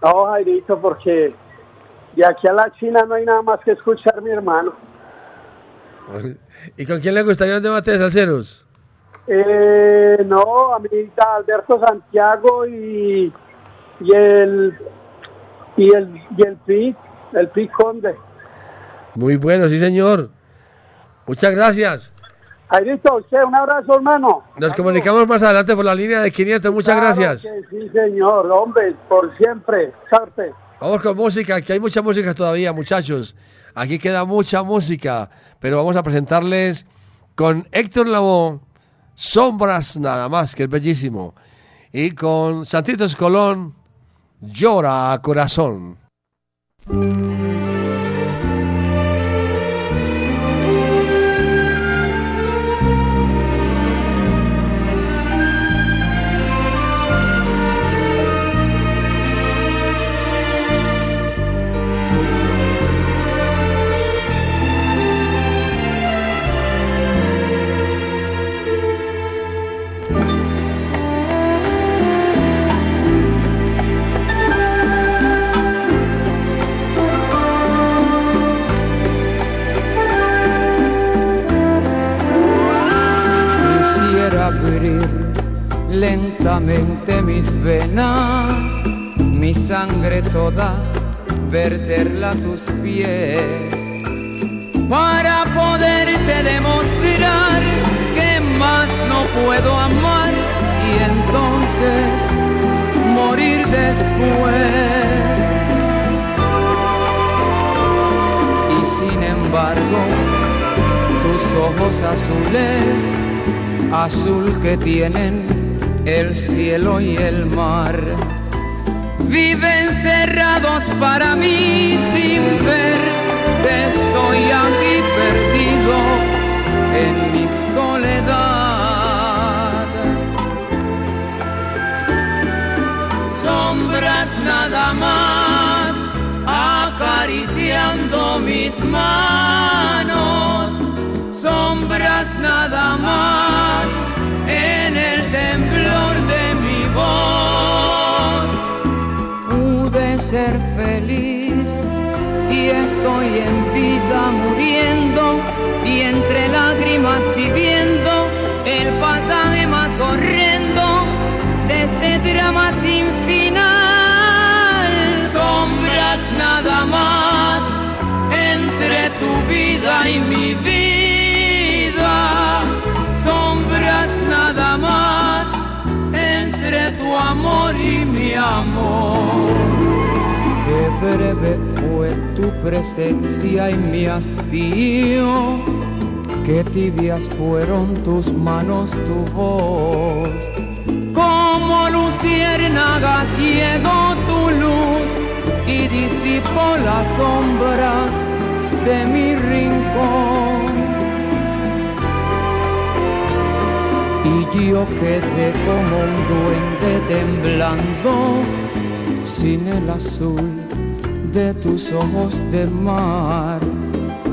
No, Jairito, porque de aquí a la China no hay nada más que escuchar, mi hermano. ¿Y con quién le gustaría un debate de salseros? Eh, no, a mí Alberto Santiago y, y el y el y el Pi, el Pi Conde. Muy bueno, sí, señor. Muchas gracias. Jairito, usted un abrazo, hermano. Nos comunicamos más adelante por la línea de 500. Muchas Claro gracias. que sí, señor, hombre, por siempre. Suerte. Vamos con música, que hay mucha música todavía, muchachos. Aquí queda mucha música, pero vamos a presentarles con Héctor Lavoe, Sombras nada más, que es bellísimo. Y con Santitos Colón, Llora Corazón. Lentamente mis venas, mi sangre toda, verterla a tus pies, para poderte demostrar que más no puedo amar y entonces morir después. Y sin embargo, tus ojos azules, azul que tienen el cielo y el mar. Viven cerrados para mí sin ver, estoy aquí perdido en mi soledad. Sombras nada más acariciando mis manos, sombras nada más ser feliz y estoy en vida muriendo y entre lágrimas viviendo el pasaje más horrendo de este drama sin final. Sombras nada más entre tu vida y mi vida. Sombras nada más entre tu amor y mi amor. Breve fue tu presencia y mi hastío. Qué tibias fueron tus manos, tu voz. Como luciérnaga ciego tu luz y disipó las sombras de mi rincón. Y yo quedé como un duende temblando sin el azul de tus ojos de mar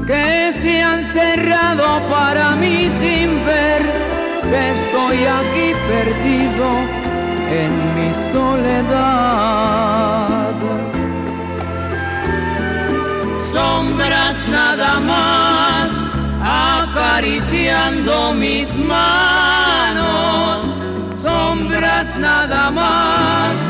que se han cerrado para mí sin ver. Que estoy aquí perdido en mi soledad. Sombras nada más acariciando mis manos, sombras nada más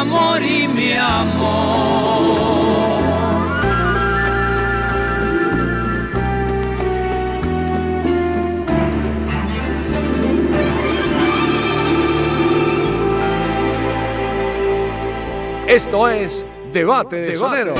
amor y mi amor. Esto es Debate de Soneros.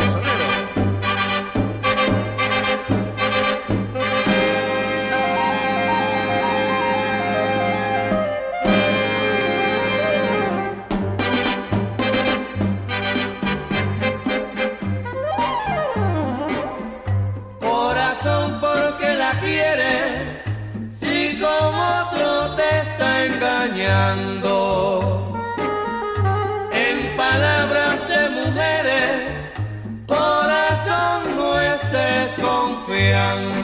Confiando.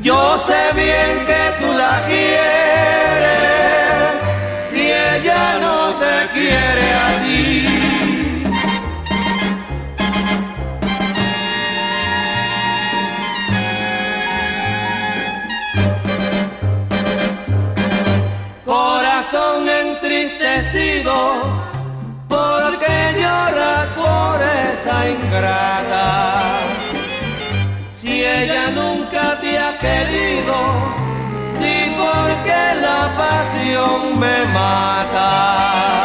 Yo sé bien que tú la quieres y ella no te quiere a ti. Corazón entristecido, porque lloras por esa ingrata. Ella nunca te ha querido, di porque la pasión me mata.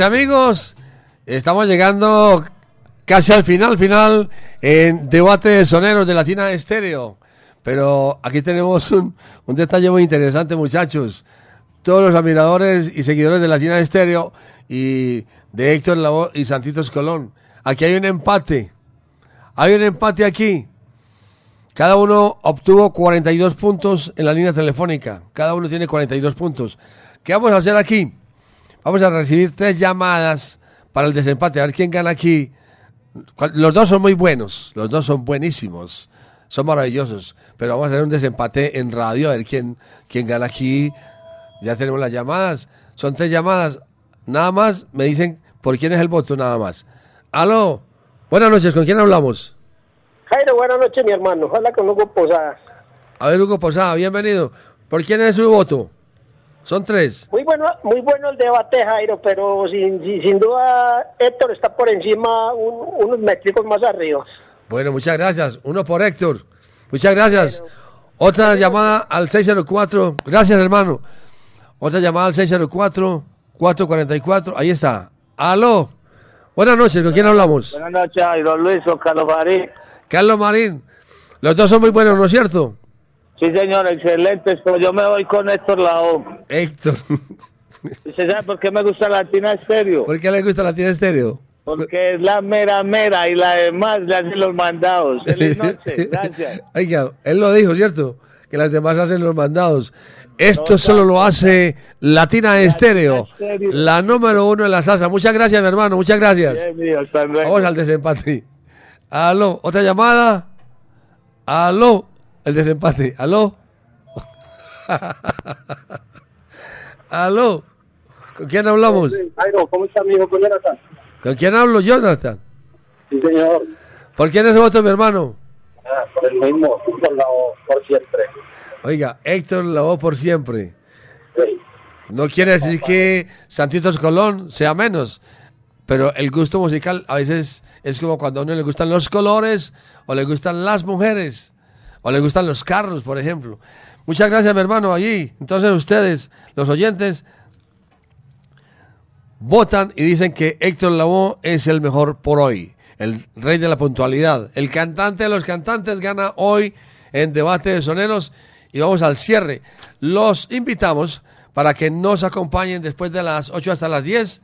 Amigos, estamos llegando casi al final, final en debate de soneros de Latina Estéreo. Pero aquí tenemos un, un detalle muy interesante, muchachos. Todos los admiradores y seguidores de Latina Estéreo y de Héctor Lavoe y Santitos Colón. Aquí hay un empate. Hay un empate aquí. Cada uno obtuvo 42 puntos en la línea telefónica. Cada uno tiene 42 puntos. ¿Qué vamos a hacer aquí? Vamos a recibir tres llamadas para el desempate. A ver quién gana aquí. Los dos son muy buenos. Los dos son buenísimos. Son maravillosos. Pero vamos a hacer un desempate en radio. A ver quién, quién gana aquí. Ya tenemos las llamadas. Son tres llamadas. Nada más me dicen por quién es el voto, nada más. Aló. Buenas noches. ¿Con quién hablamos? Jairo, buenas noches, mi hermano. Hola con Hugo Posadas. A ver, Hugo Posada, bienvenido. ¿Por quién es su voto? Son tres. Muy bueno, muy bueno el debate, Jairo, pero sin, sin, sin duda Héctor está por encima, un- unos métricos más arriba. Bueno, muchas gracias. Uno por Héctor. Muchas gracias. Otra llamada al 604. Gracias, hermano. Otra llamada al 604-444. Ahí está. Aló. Buenas noches. ¿Con quién hablamos? Buenas noches, Jairo Luis o Carlos Marín. Carlos Marín. Los dos son muy buenos, ¿no es cierto? Sí, señor, excelentes, pero yo me voy con Héctor Lao. Héctor. ¿Usted sabe por qué me gusta Latina Estéreo? ¿Por qué le gusta la tiene estéreo? Porque es la mera mera y la demás le hacen los mandados. Feliz noche, gracias. Oiga, él lo dijo, ¿cierto? Que las demás hacen los mandados. Esto solo lo hace Latina Estéreo, Estéreo. la número uno en la salsa. Muchas gracias, mi hermano, muchas gracias. Bien. Vamos al desempate. Aló, otra llamada. Aló, el desempate. Aló. Aló. ¿Con quién hablamos? Jairo, ¿cómo está mi hijo? ¿Con Jonathan? ¿Con quién hablo, Jonathan? Sí, señor. ¿Por quién es voto, mi hermano? Ah, por el mismo, por, la, por siempre. Oiga, Héctor Lavoe por siempre. No quiere decir que Santitos Colón sea menos, pero el gusto musical a veces es como cuando a uno le gustan los colores, o le gustan las mujeres, o le gustan los carros, por ejemplo. Muchas gracias, mi hermano, allí. Entonces ustedes, los oyentes, votan y dicen que Héctor Lavoe es el mejor por hoy, el rey de la puntualidad. El cantante de los cantantes gana hoy en debate de soneros y vamos al cierre. Los invitamos para que nos acompañen después de las 8 hasta las 10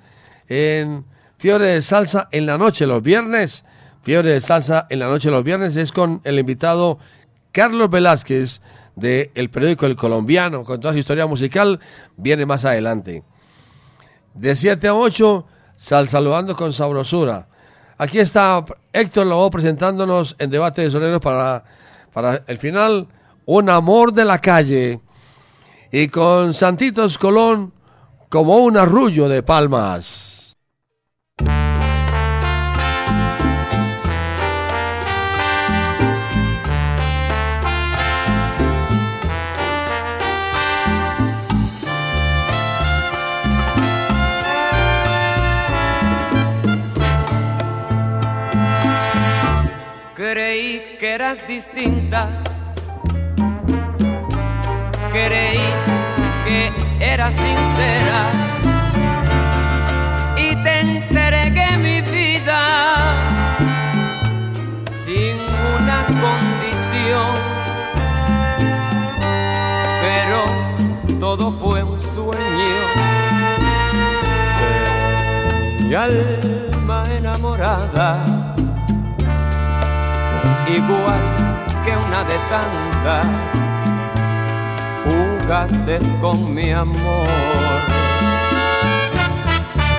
en Fiebre de Salsa en la noche los viernes. Fiebre de Salsa en la noche los viernes es con el invitado Carlos Velázquez del periódico El Colombiano con toda su historia musical. Viene más adelante. De 7 a 8, Salsaludando con Sabrosura. Aquí está Héctor Lavoe presentándonos en debate de soneros para, para el final, Un amor de la calle. Y con Santitos Colón como un arrullo de palmas. Distinta. Creí que eras sincera. Y te entregué mi vida sin una condición. Pero todo fue un sueño. Mi alma enamorada igual que una de tantas, jugaste con mi amor.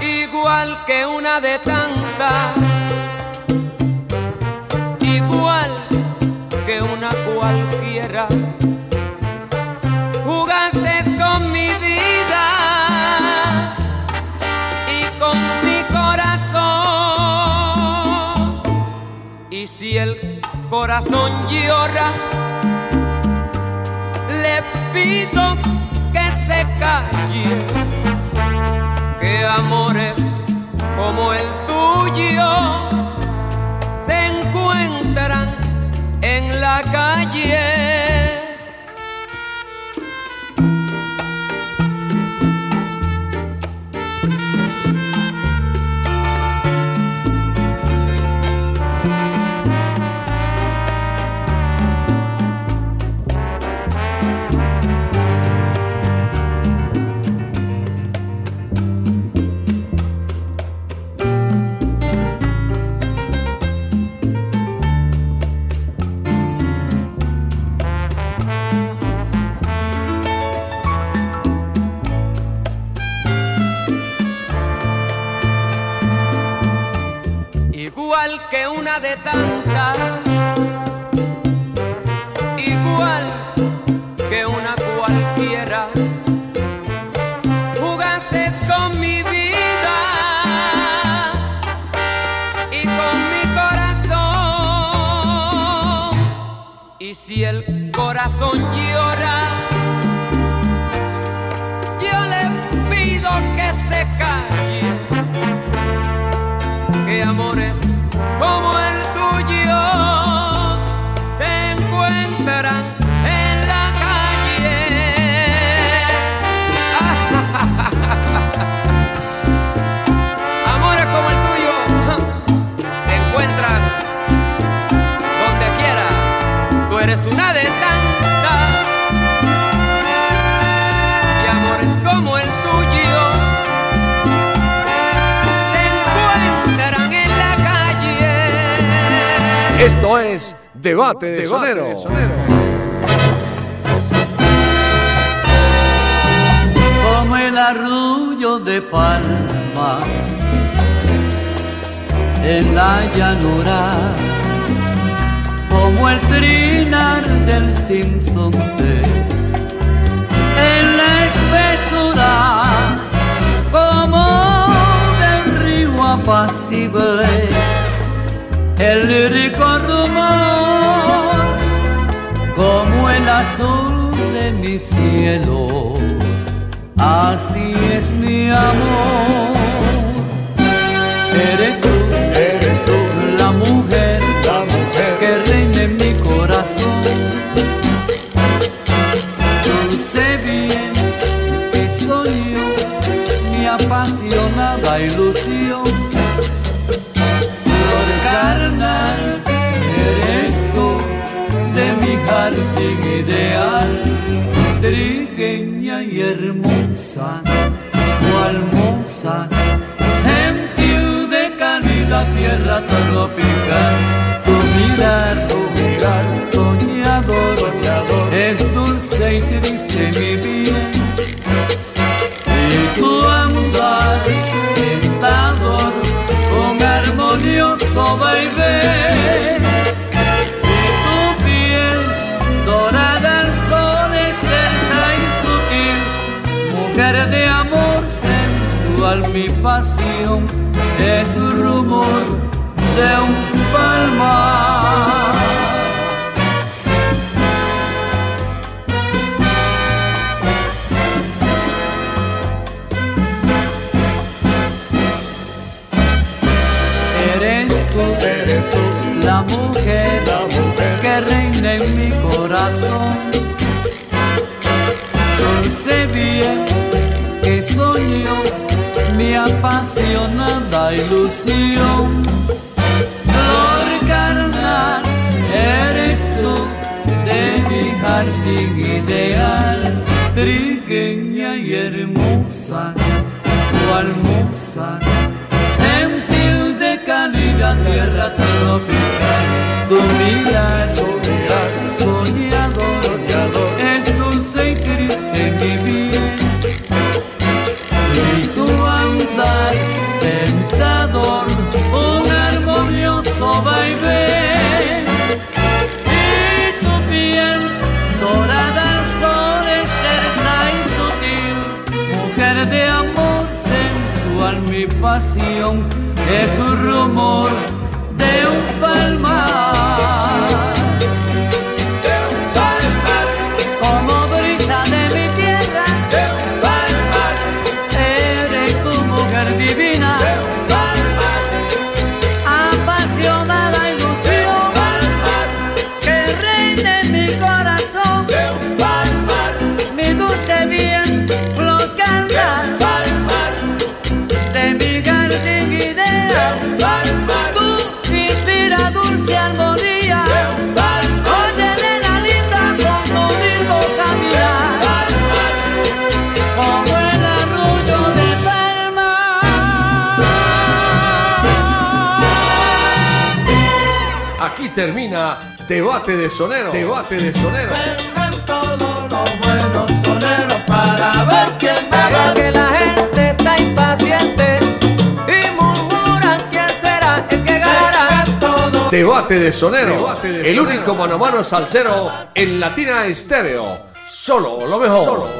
Igual que una de tantas, igual que una cualquiera, jugaste con mi vida y con mi corazón. Y si el corazón llora, le pido que se calle, que amores como el tuyo se encuentran en la calle. De tantas, Esto es Debate de Sonero. como el arrullo de palma en la llanura, como el trinar del sinsonte en la espesura, como del río apacible, el lírico rumor, como el azul de mi cielo así es mi amor. Eres tú, eres tú, la mujer, la mujer que reina en mi corazón. Tú sé bien que soy yo, mi apasionada ilusión. Y hermosa, cual moza, en de calidad tierra tropical. Tu mirar, pasión es un rumor de un palmar. Eres tú, eres tú, la mujer, la mujer que reina en mi corazón. Dulce bien que soy yo, mi apasionada ilusión. Flor carnal, eres tú de mi jardín ideal, trigueña y hermosa, cual moza en piel de calidad tierra tropical. Tu mirar, tu mirar, soñador, es un rumor Debate de Sonero. Debate de Sonero. todos los buenos soneros para ver quién gana. Que la gente está impaciente y murmuran quién será el que ganará. Debate de Sonero. Debate de el Sonero. único mano a mano salsero en Latina Estéreo. Solo lo mejor. Solo lo mejor.